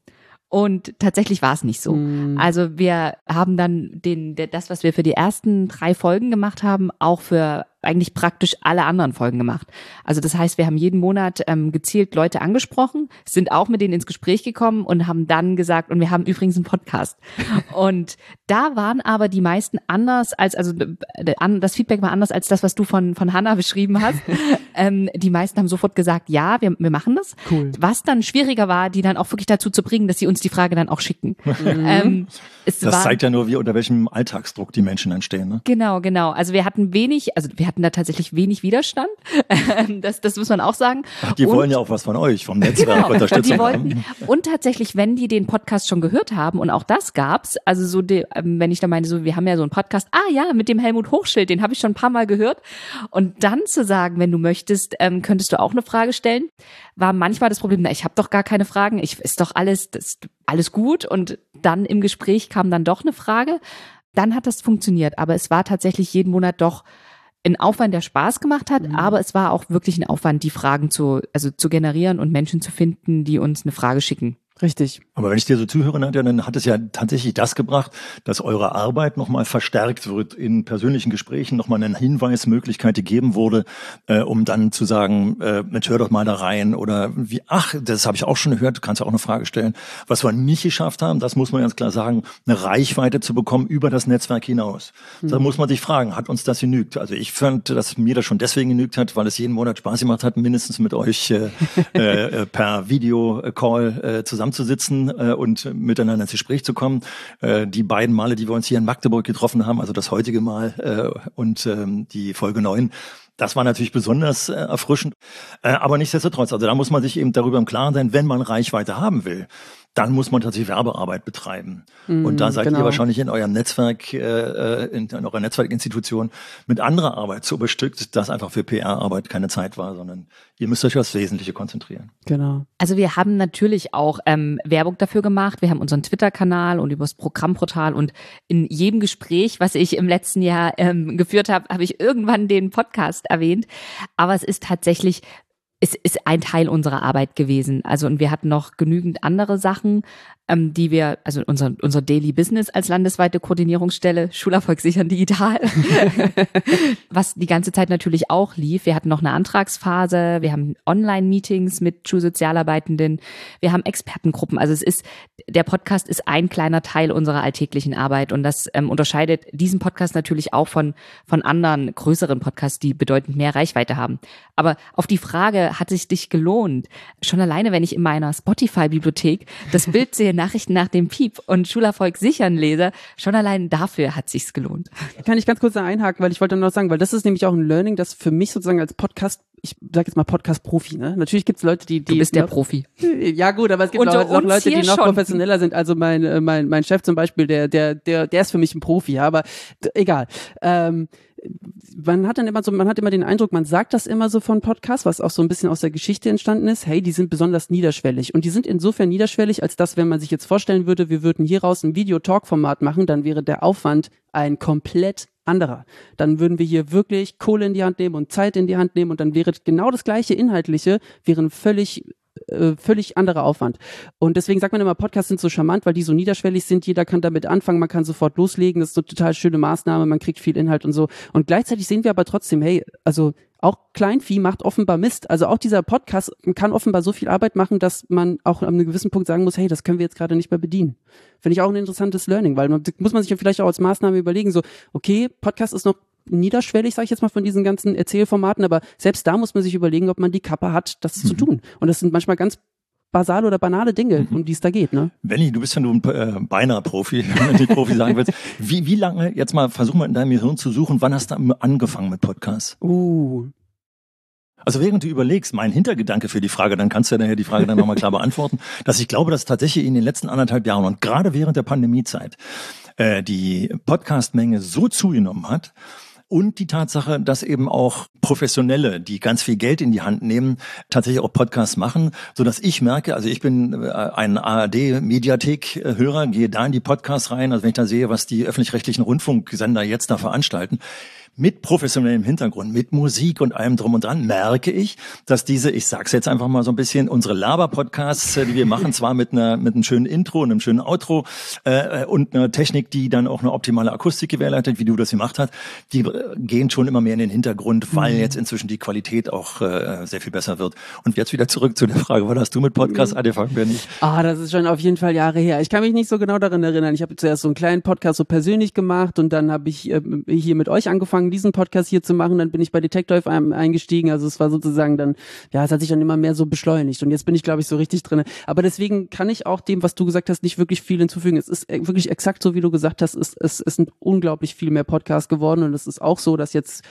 Und tatsächlich war es nicht so. Also wir haben dann den, das, was wir für die ersten drei Folgen gemacht haben, auch für eigentlich praktisch alle anderen Folgen gemacht. Also das heißt, wir haben jeden Monat ähm, gezielt Leute angesprochen, sind auch mit denen ins Gespräch gekommen und haben dann gesagt, und wir haben übrigens einen Podcast. Und da waren aber die meisten anders als, also äh, das Feedback war anders als das, was du von, von Hannah beschrieben hast. ähm, die meisten haben sofort gesagt, ja, wir, wir machen das. Cool. Was dann schwieriger war, die dann auch wirklich dazu zu bringen, dass sie uns die Frage dann auch schicken. ähm, es Das war, zeigt ja nur, wie unter welchem Alltagsdruck die Menschen entstehen. Ne? Genau, genau. Also wir hatten wenig, also wir hatten da tatsächlich wenig Widerstand. Ähm, das, das muss man auch sagen. Die Und- wollen ja auch was von euch, vom Netzwerk Genau, Unterstützung die wollten, und tatsächlich, wenn die den Podcast schon gehört haben, und auch das gab's, also so, die, ähm, wenn ich da meine, so, wir haben ja so einen Podcast, ah ja, mit dem Helmut Hochschild, den habe ich schon ein paar Mal gehört. Und dann zu sagen, wenn du möchtest, ähm, könntest du auch eine Frage stellen, war manchmal das Problem, na, ich habe doch gar keine Fragen, ich ist doch alles, das, alles gut. Und dann im Gespräch kam dann doch eine Frage. Dann hat das funktioniert, aber es war tatsächlich jeden Monat doch ein Aufwand, der Spaß gemacht hat, aber es war auch wirklich ein Aufwand, die Fragen zu, also zu generieren und Menschen zu finden, die uns eine Frage schicken. Richtig. Aber wenn ich dir so zuhöre, Nadja, dann hat es ja tatsächlich das gebracht, dass eure Arbeit nochmal verstärkt wird in persönlichen Gesprächen, nochmal eine Hinweismöglichkeit gegeben wurde, äh, um dann zu sagen, äh, Mensch, hör doch mal da rein oder wie, ach, das habe ich auch schon gehört, du kannst ja auch eine Frage stellen. Was wir nicht geschafft haben, das muss man ganz klar sagen, eine Reichweite zu bekommen über das Netzwerk hinaus. Mhm. Da muss man sich fragen, hat uns das genügt? Also ich fand, dass mir das schon deswegen genügt hat, weil es jeden Monat Spaß gemacht hat, mindestens mit euch äh, äh, per Video-Call äh, zusammen zusammenzusitzen äh, und miteinander ins Gespräch zu kommen. Äh, die beiden Male, die wir uns hier in Magdeburg getroffen haben, also das heutige Mal äh, und ähm, die Folge 9, das war natürlich besonders äh, erfrischend. Äh, aber nichtsdestotrotz, also da muss man sich eben darüber im Klaren sein, wenn man Reichweite haben will, dann muss man tatsächlich Werbearbeit betreiben. Mm, und da seid genau. ihr wahrscheinlich in eurem Netzwerk, äh, äh, in, in eurer Netzwerkinstitution mit anderer Arbeit so bestückt, dass einfach für PR-Arbeit keine Zeit war, sondern ihr müsst euch aufs Wesentliche konzentrieren. Genau. Also wir haben natürlich auch ähm, Werbung dafür gemacht. Wir haben unseren Twitter-Kanal und übers Programmportal und in jedem Gespräch, was ich im letzten Jahr ähm, geführt habe, habe ich irgendwann den Podcast erwähnt. Aber es ist tatsächlich es ist ein Teil unserer Arbeit gewesen. Also und wir hatten noch genügend andere Sachen, ähm, die wir, also unser, unser Daily Business als landesweite Koordinierungsstelle, Schulerfolg sichern digital, was die ganze Zeit natürlich auch lief. Wir hatten noch eine Antragsphase, wir haben Online-Meetings mit Schulsozialarbeitenden, wir haben Expertengruppen. Also es ist, der Podcast ist ein kleiner Teil unserer alltäglichen Arbeit und das ähm, unterscheidet diesen Podcast natürlich auch von, von anderen größeren Podcasts, die bedeutend mehr Reichweite haben. Aber auf die Frage, hat es dich gelohnt? Schon alleine, wenn ich in meiner Spotify-Bibliothek das Bild sehe, Nachrichten nach dem Piep und Schulerfolg sichern lese, schon allein dafür hat sich's gelohnt. Kann ich ganz kurz da einhaken, weil ich wollte noch sagen, weil das ist nämlich auch ein Learning, das für mich sozusagen als Podcast ich sag jetzt mal Podcast-Profi, ne? Natürlich gibt's Leute, die, die. Du bist der Profi. Ja, gut, aber es gibt auch, auch Leute, die noch schon. professioneller sind. Also mein, äh, mein, mein Chef zum Beispiel, der, der, der, der ist für mich ein Profi, ja, aber egal. Ähm, man hat dann immer so, man hat immer den Eindruck, man sagt das immer so von Podcasts, was auch so ein bisschen aus der Geschichte entstanden ist. Hey, die sind besonders niederschwellig. Und die sind insofern niederschwellig, als dass, wenn man sich jetzt vorstellen würde, wir würden hier raus ein Video-Talk-Format machen, dann wäre der Aufwand ein komplett anderer. Dann würden wir hier wirklich Kohle in die Hand nehmen und Zeit in die Hand nehmen und dann wäre genau das gleiche Inhaltliche, wären völlig äh, völlig anderer Aufwand. Und deswegen sagt man immer, Podcasts sind so charmant, weil die so niederschwellig sind. Jeder kann damit anfangen, man kann sofort loslegen. Das ist eine total schöne Maßnahme, man kriegt viel Inhalt und so. Und gleichzeitig sehen wir aber trotzdem, hey, also auch Kleinvieh macht offenbar Mist. Also auch dieser Podcast kann offenbar so viel Arbeit machen, dass man auch an einem gewissen Punkt sagen muss, hey, das können wir jetzt gerade nicht mehr bedienen. Finde ich auch ein interessantes Learning, weil man muss man sich ja vielleicht auch als Maßnahme überlegen, so, okay, Podcast ist noch niederschwellig, sage ich jetzt mal, von diesen ganzen Erzählformaten, aber selbst da muss man sich überlegen, ob man die Kappe hat, das mhm. zu tun. Und das sind manchmal ganz basale oder banale Dinge, mhm. um die es da geht. Ne? Benny, du bist ja nur ein äh, beinahe Profi, wenn du Profi sagen willst. Wie, wie lange, jetzt mal versuch mal in deinem Gehirn zu suchen, wann hast du angefangen mit Podcasts? Uh, also während du überlegst, mein Hintergedanke für die Frage, dann kannst du ja nachher die Frage dann nochmal klar beantworten, dass ich glaube, dass tatsächlich in den letzten anderthalb Jahren und gerade während der Pandemiezeit äh, die Podcastmenge so zugenommen hat, und die Tatsache, dass eben auch Professionelle, die ganz viel Geld in die Hand nehmen, tatsächlich auch Podcasts machen, so dass ich merke, also ich bin äh, ein ARD-Mediathek-Hörer, gehe da in die Podcasts rein, also wenn ich da sehe, was die öffentlich-rechtlichen Rundfunksender jetzt da veranstalten, mit professionellem Hintergrund, mit Musik und allem drum und dran, merke ich, dass diese, ich sag's jetzt einfach mal so ein bisschen, unsere Laber-Podcasts, äh, die wir machen, zwar mit einer mit einem schönen Intro, einem schönen Outro äh, und einer Technik, die dann auch eine optimale Akustik gewährleistet, wie du das gemacht hast, die äh, gehen schon immer mehr in den Hintergrund, weil mhm. jetzt inzwischen die Qualität auch äh, sehr viel besser wird. Und jetzt wieder zurück zu der Frage, was hast du mit Podcast mhm. angefangen, Benny? Ah, das ist schon auf jeden Fall Jahre her. Ich kann mich nicht so genau daran erinnern. Ich habe zuerst so einen kleinen Podcast so persönlich gemacht und dann habe ich äh, hier mit euch angefangen angefangen, diesen Podcast hier zu machen, dann bin ich bei Detective eingestiegen. Also es war sozusagen dann, ja, es hat sich dann immer mehr so beschleunigt. Und jetzt bin ich, glaube ich, so richtig drin. Aber deswegen kann ich auch dem, was du gesagt hast, nicht wirklich viel hinzufügen. Es ist äh, wirklich exakt so, wie du gesagt hast. Es, es, es sind unglaublich viel mehr Podcasts geworden. Und es ist auch so, dass jetzt,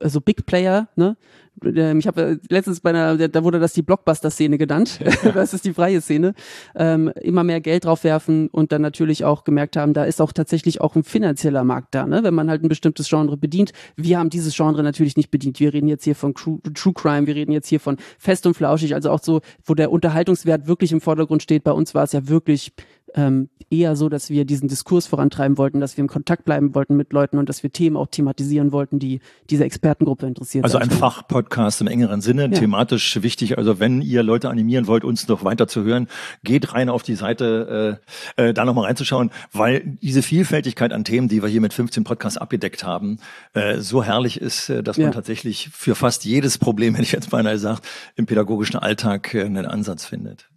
also Big Player, ne, ähm, ich habe äh, letztens bei einer, da wurde das die Blockbuster-Szene genannt, das ist die freie Szene, ähm, immer mehr Geld draufwerfen und dann natürlich auch gemerkt haben, da ist auch tatsächlich auch ein finanzieller Markt da, ne? wenn man halt ein bestimmtes Genre bedient. Wir haben dieses Genre natürlich nicht bedient. Wir reden jetzt hier von True, True Crime, wir reden jetzt hier von Fest und Flauschig, also auch so, wo der Unterhaltungswert wirklich im Vordergrund steht. Bei uns war es ja wirklich ähm, eher so, dass wir diesen Diskurs vorantreiben wollten, dass wir im Kontakt bleiben wollten mit Leuten und dass wir Themen auch thematisieren wollten, die diese Expertengruppe interessiert. Also ein Fachpodcast im engeren Sinne, ja. thematisch wichtig. Also wenn ihr Leute animieren wollt, uns noch weiter zu hören, geht rein auf die Seite, äh, äh, da nochmal reinzuschauen, weil diese Vielfältigkeit an Themen, die wir hier mit 15 Podcasts abgedeckt haben, äh, so herrlich ist, äh, dass man ja. tatsächlich für fast jedes Problem, hätte ich jetzt beinahe gesagt, im pädagogischen Alltag äh, einen Ansatz findet.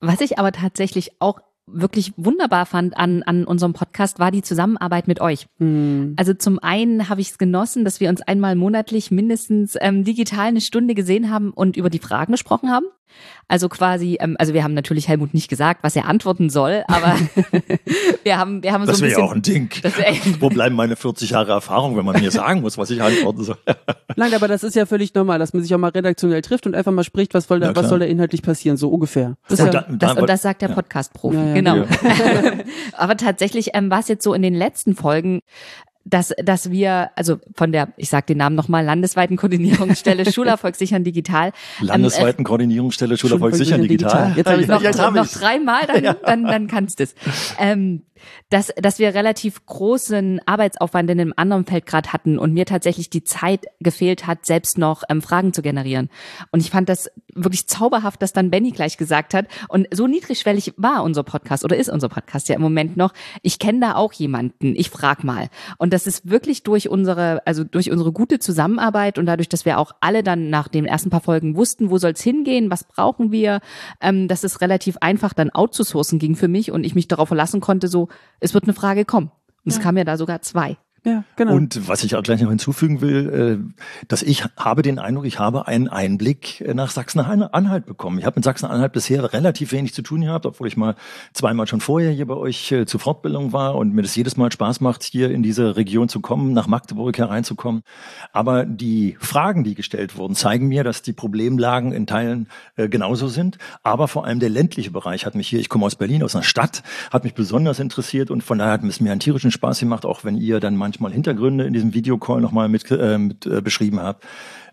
Was ich aber tatsächlich auch wirklich wunderbar fand an, an unserem Podcast, war die Zusammenarbeit mit euch. Mhm. Also zum einen habe ich es genossen, dass wir uns einmal monatlich mindestens ähm, digital eine Stunde gesehen haben und über die Fragen gesprochen haben. Also quasi, ähm, also wir haben natürlich Helmut nicht gesagt, was er antworten soll, aber wir haben, wir haben das so ein bisschen. Das wäre ja auch ein Ding. Wo bleiben meine 40 Jahre Erfahrung, wenn man mir sagen muss, was ich antworten soll? Nein, aber das ist ja völlig normal, dass man sich auch mal redaktionell trifft und einfach mal spricht, was, soll da, was soll da inhaltlich passieren, so ungefähr. Das, ja, da, da, das, und das sagt der Podcast-Profi, ja, ja, genau. aber tatsächlich ähm, war es jetzt so in den letzten Folgen, dass, dass wir, also von der, ich sage den Namen nochmal, landesweiten Koordinierungsstelle Schulerfolg sichern digital. Landesweiten ähm, äh, Koordinierungsstelle Schulerfolg sichern digital. digital. Jetzt habe ich noch, hab noch dreimal, dann, ja. dann, dann kannst du es. Ähm, dass, dass wir relativ großen Arbeitsaufwand in einem anderen Feld gerade hatten und mir tatsächlich die Zeit gefehlt hat, selbst noch ähm, Fragen zu generieren. Und ich fand das wirklich zauberhaft, dass dann Benny gleich gesagt hat. Und so niedrigschwellig war unser Podcast oder ist unser Podcast ja im Moment noch. Ich kenne da auch jemanden. Ich frag mal. Und das ist wirklich durch unsere, also durch unsere gute Zusammenarbeit und dadurch, dass wir auch alle dann nach den ersten paar Folgen wussten, wo soll's hingehen, was brauchen wir, ähm, dass es relativ einfach dann outzusourcen ging für mich und ich mich darauf verlassen konnte, so es wird eine Frage kommen. Und es kam ja da sogar zwei. Ja, genau. Und was ich auch gleich noch hinzufügen will, äh, dass ich habe den Eindruck, ich habe einen Einblick äh, nach Sachsen-Anhalt bekommen. Ich habe mit Sachsen-Anhalt bisher relativ wenig zu tun gehabt, obwohl ich mal zweimal schon vorher hier bei euch äh, zur Fortbildung war und mir das jedes Mal Spaß macht, hier in diese Region zu kommen, nach Magdeburg hereinzukommen. Aber die Fragen, die gestellt wurden, zeigen mir, dass die Problemlagen in Teilen genauso sind. Aber vor allem der ländliche Bereich hat mich hier, ich komme aus Berlin, aus einer Stadt, hat mich besonders interessiert und von daher hat es mir einen tierischen Spaß gemacht, auch wenn ihr dann manchmal manchmal Hintergründe in diesem Videocall nochmal mit, äh, mit äh, beschrieben habe,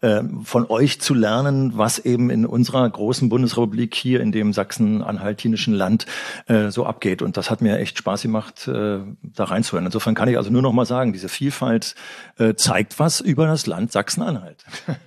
äh, von euch zu lernen, was eben in unserer großen Bundesrepublik hier in dem sachsen-anhaltinischen Land äh, so abgeht. Und das hat mir echt Spaß gemacht, äh, da reinzuhören. Insofern kann ich also nur noch mal sagen, diese Vielfalt äh, zeigt was über das Land Sachsen-Anhalt.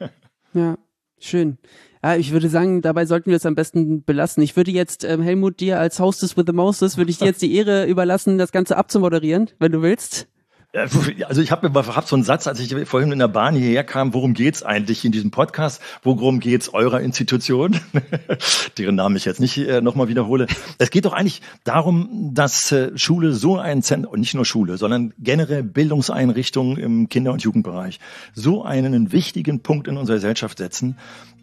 ja, schön. Ja, ich würde sagen, dabei sollten wir es am besten belassen. Ich würde jetzt, ähm, Helmut, dir als Hostess with the Moses, würde ich dir jetzt die Ehre überlassen, das Ganze abzumoderieren, wenn du willst. Also ich habe hab so einen Satz, als ich vorhin in der Bahn hierher kam, worum geht's eigentlich in diesem Podcast? Worum geht's eurer Institution? Deren Namen ich jetzt nicht äh, nochmal wiederhole. Es geht doch eigentlich darum, dass äh, Schule so ein Zentrum, nicht nur Schule, sondern generell Bildungseinrichtungen im Kinder- und Jugendbereich so einen wichtigen Punkt in unserer Gesellschaft setzen,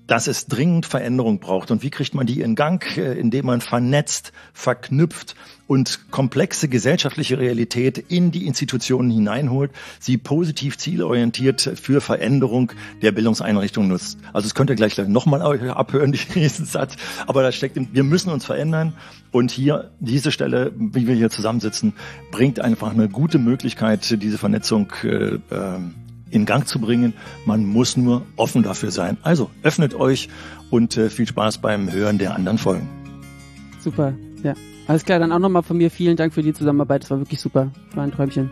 dass es dringend Veränderung braucht. Und wie kriegt man die in Gang? Äh, indem man vernetzt, verknüpft und komplexe gesellschaftliche Realität in die Institutionen hineinholt, sie positiv zielorientiert für Veränderung der Bildungseinrichtung nutzt. Also es könnt ihr gleich nochmal abhören, diesen Satz, aber da steckt, wir müssen uns verändern und hier, diese Stelle, wie wir hier zusammensitzen, bringt einfach eine gute Möglichkeit, diese Vernetzung äh, ähm, in Gang zu bringen. Man muss nur offen dafür sein. Also öffnet euch und äh, viel Spaß beim Hören der anderen Folgen. Super, ja. Alles klar, dann auch nochmal von mir vielen Dank für die Zusammenarbeit. Das war wirklich super. War ein Träumchen.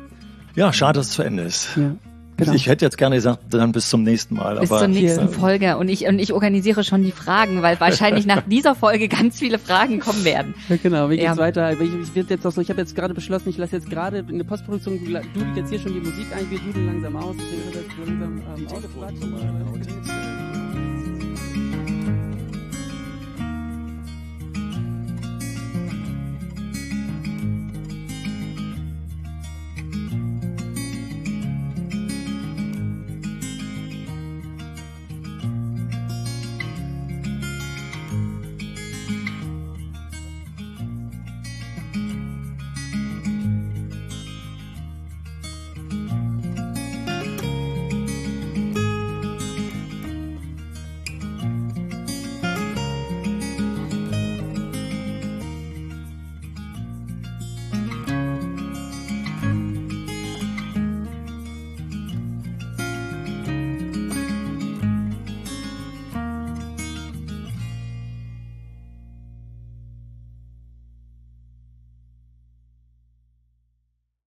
Ja, schade, dass es zu Ende ist. Ja. Genau. Ich hätte jetzt gerne gesagt, dann bis zum nächsten Mal. Bis aber zur nächsten hier. Folge. Und ich, und ich organisiere schon die Fragen, weil wahrscheinlich nach dieser Folge ganz viele Fragen kommen werden. Ja, genau, wie geht's ja. weiter? Ich, ich, wird jetzt auch so, ich habe jetzt gerade beschlossen, ich lasse jetzt gerade in der Postproduktion, du dudelt jetzt hier schon die Musik ein, wir dudeln langsam aus, deswegen wird jetzt langsam ähm.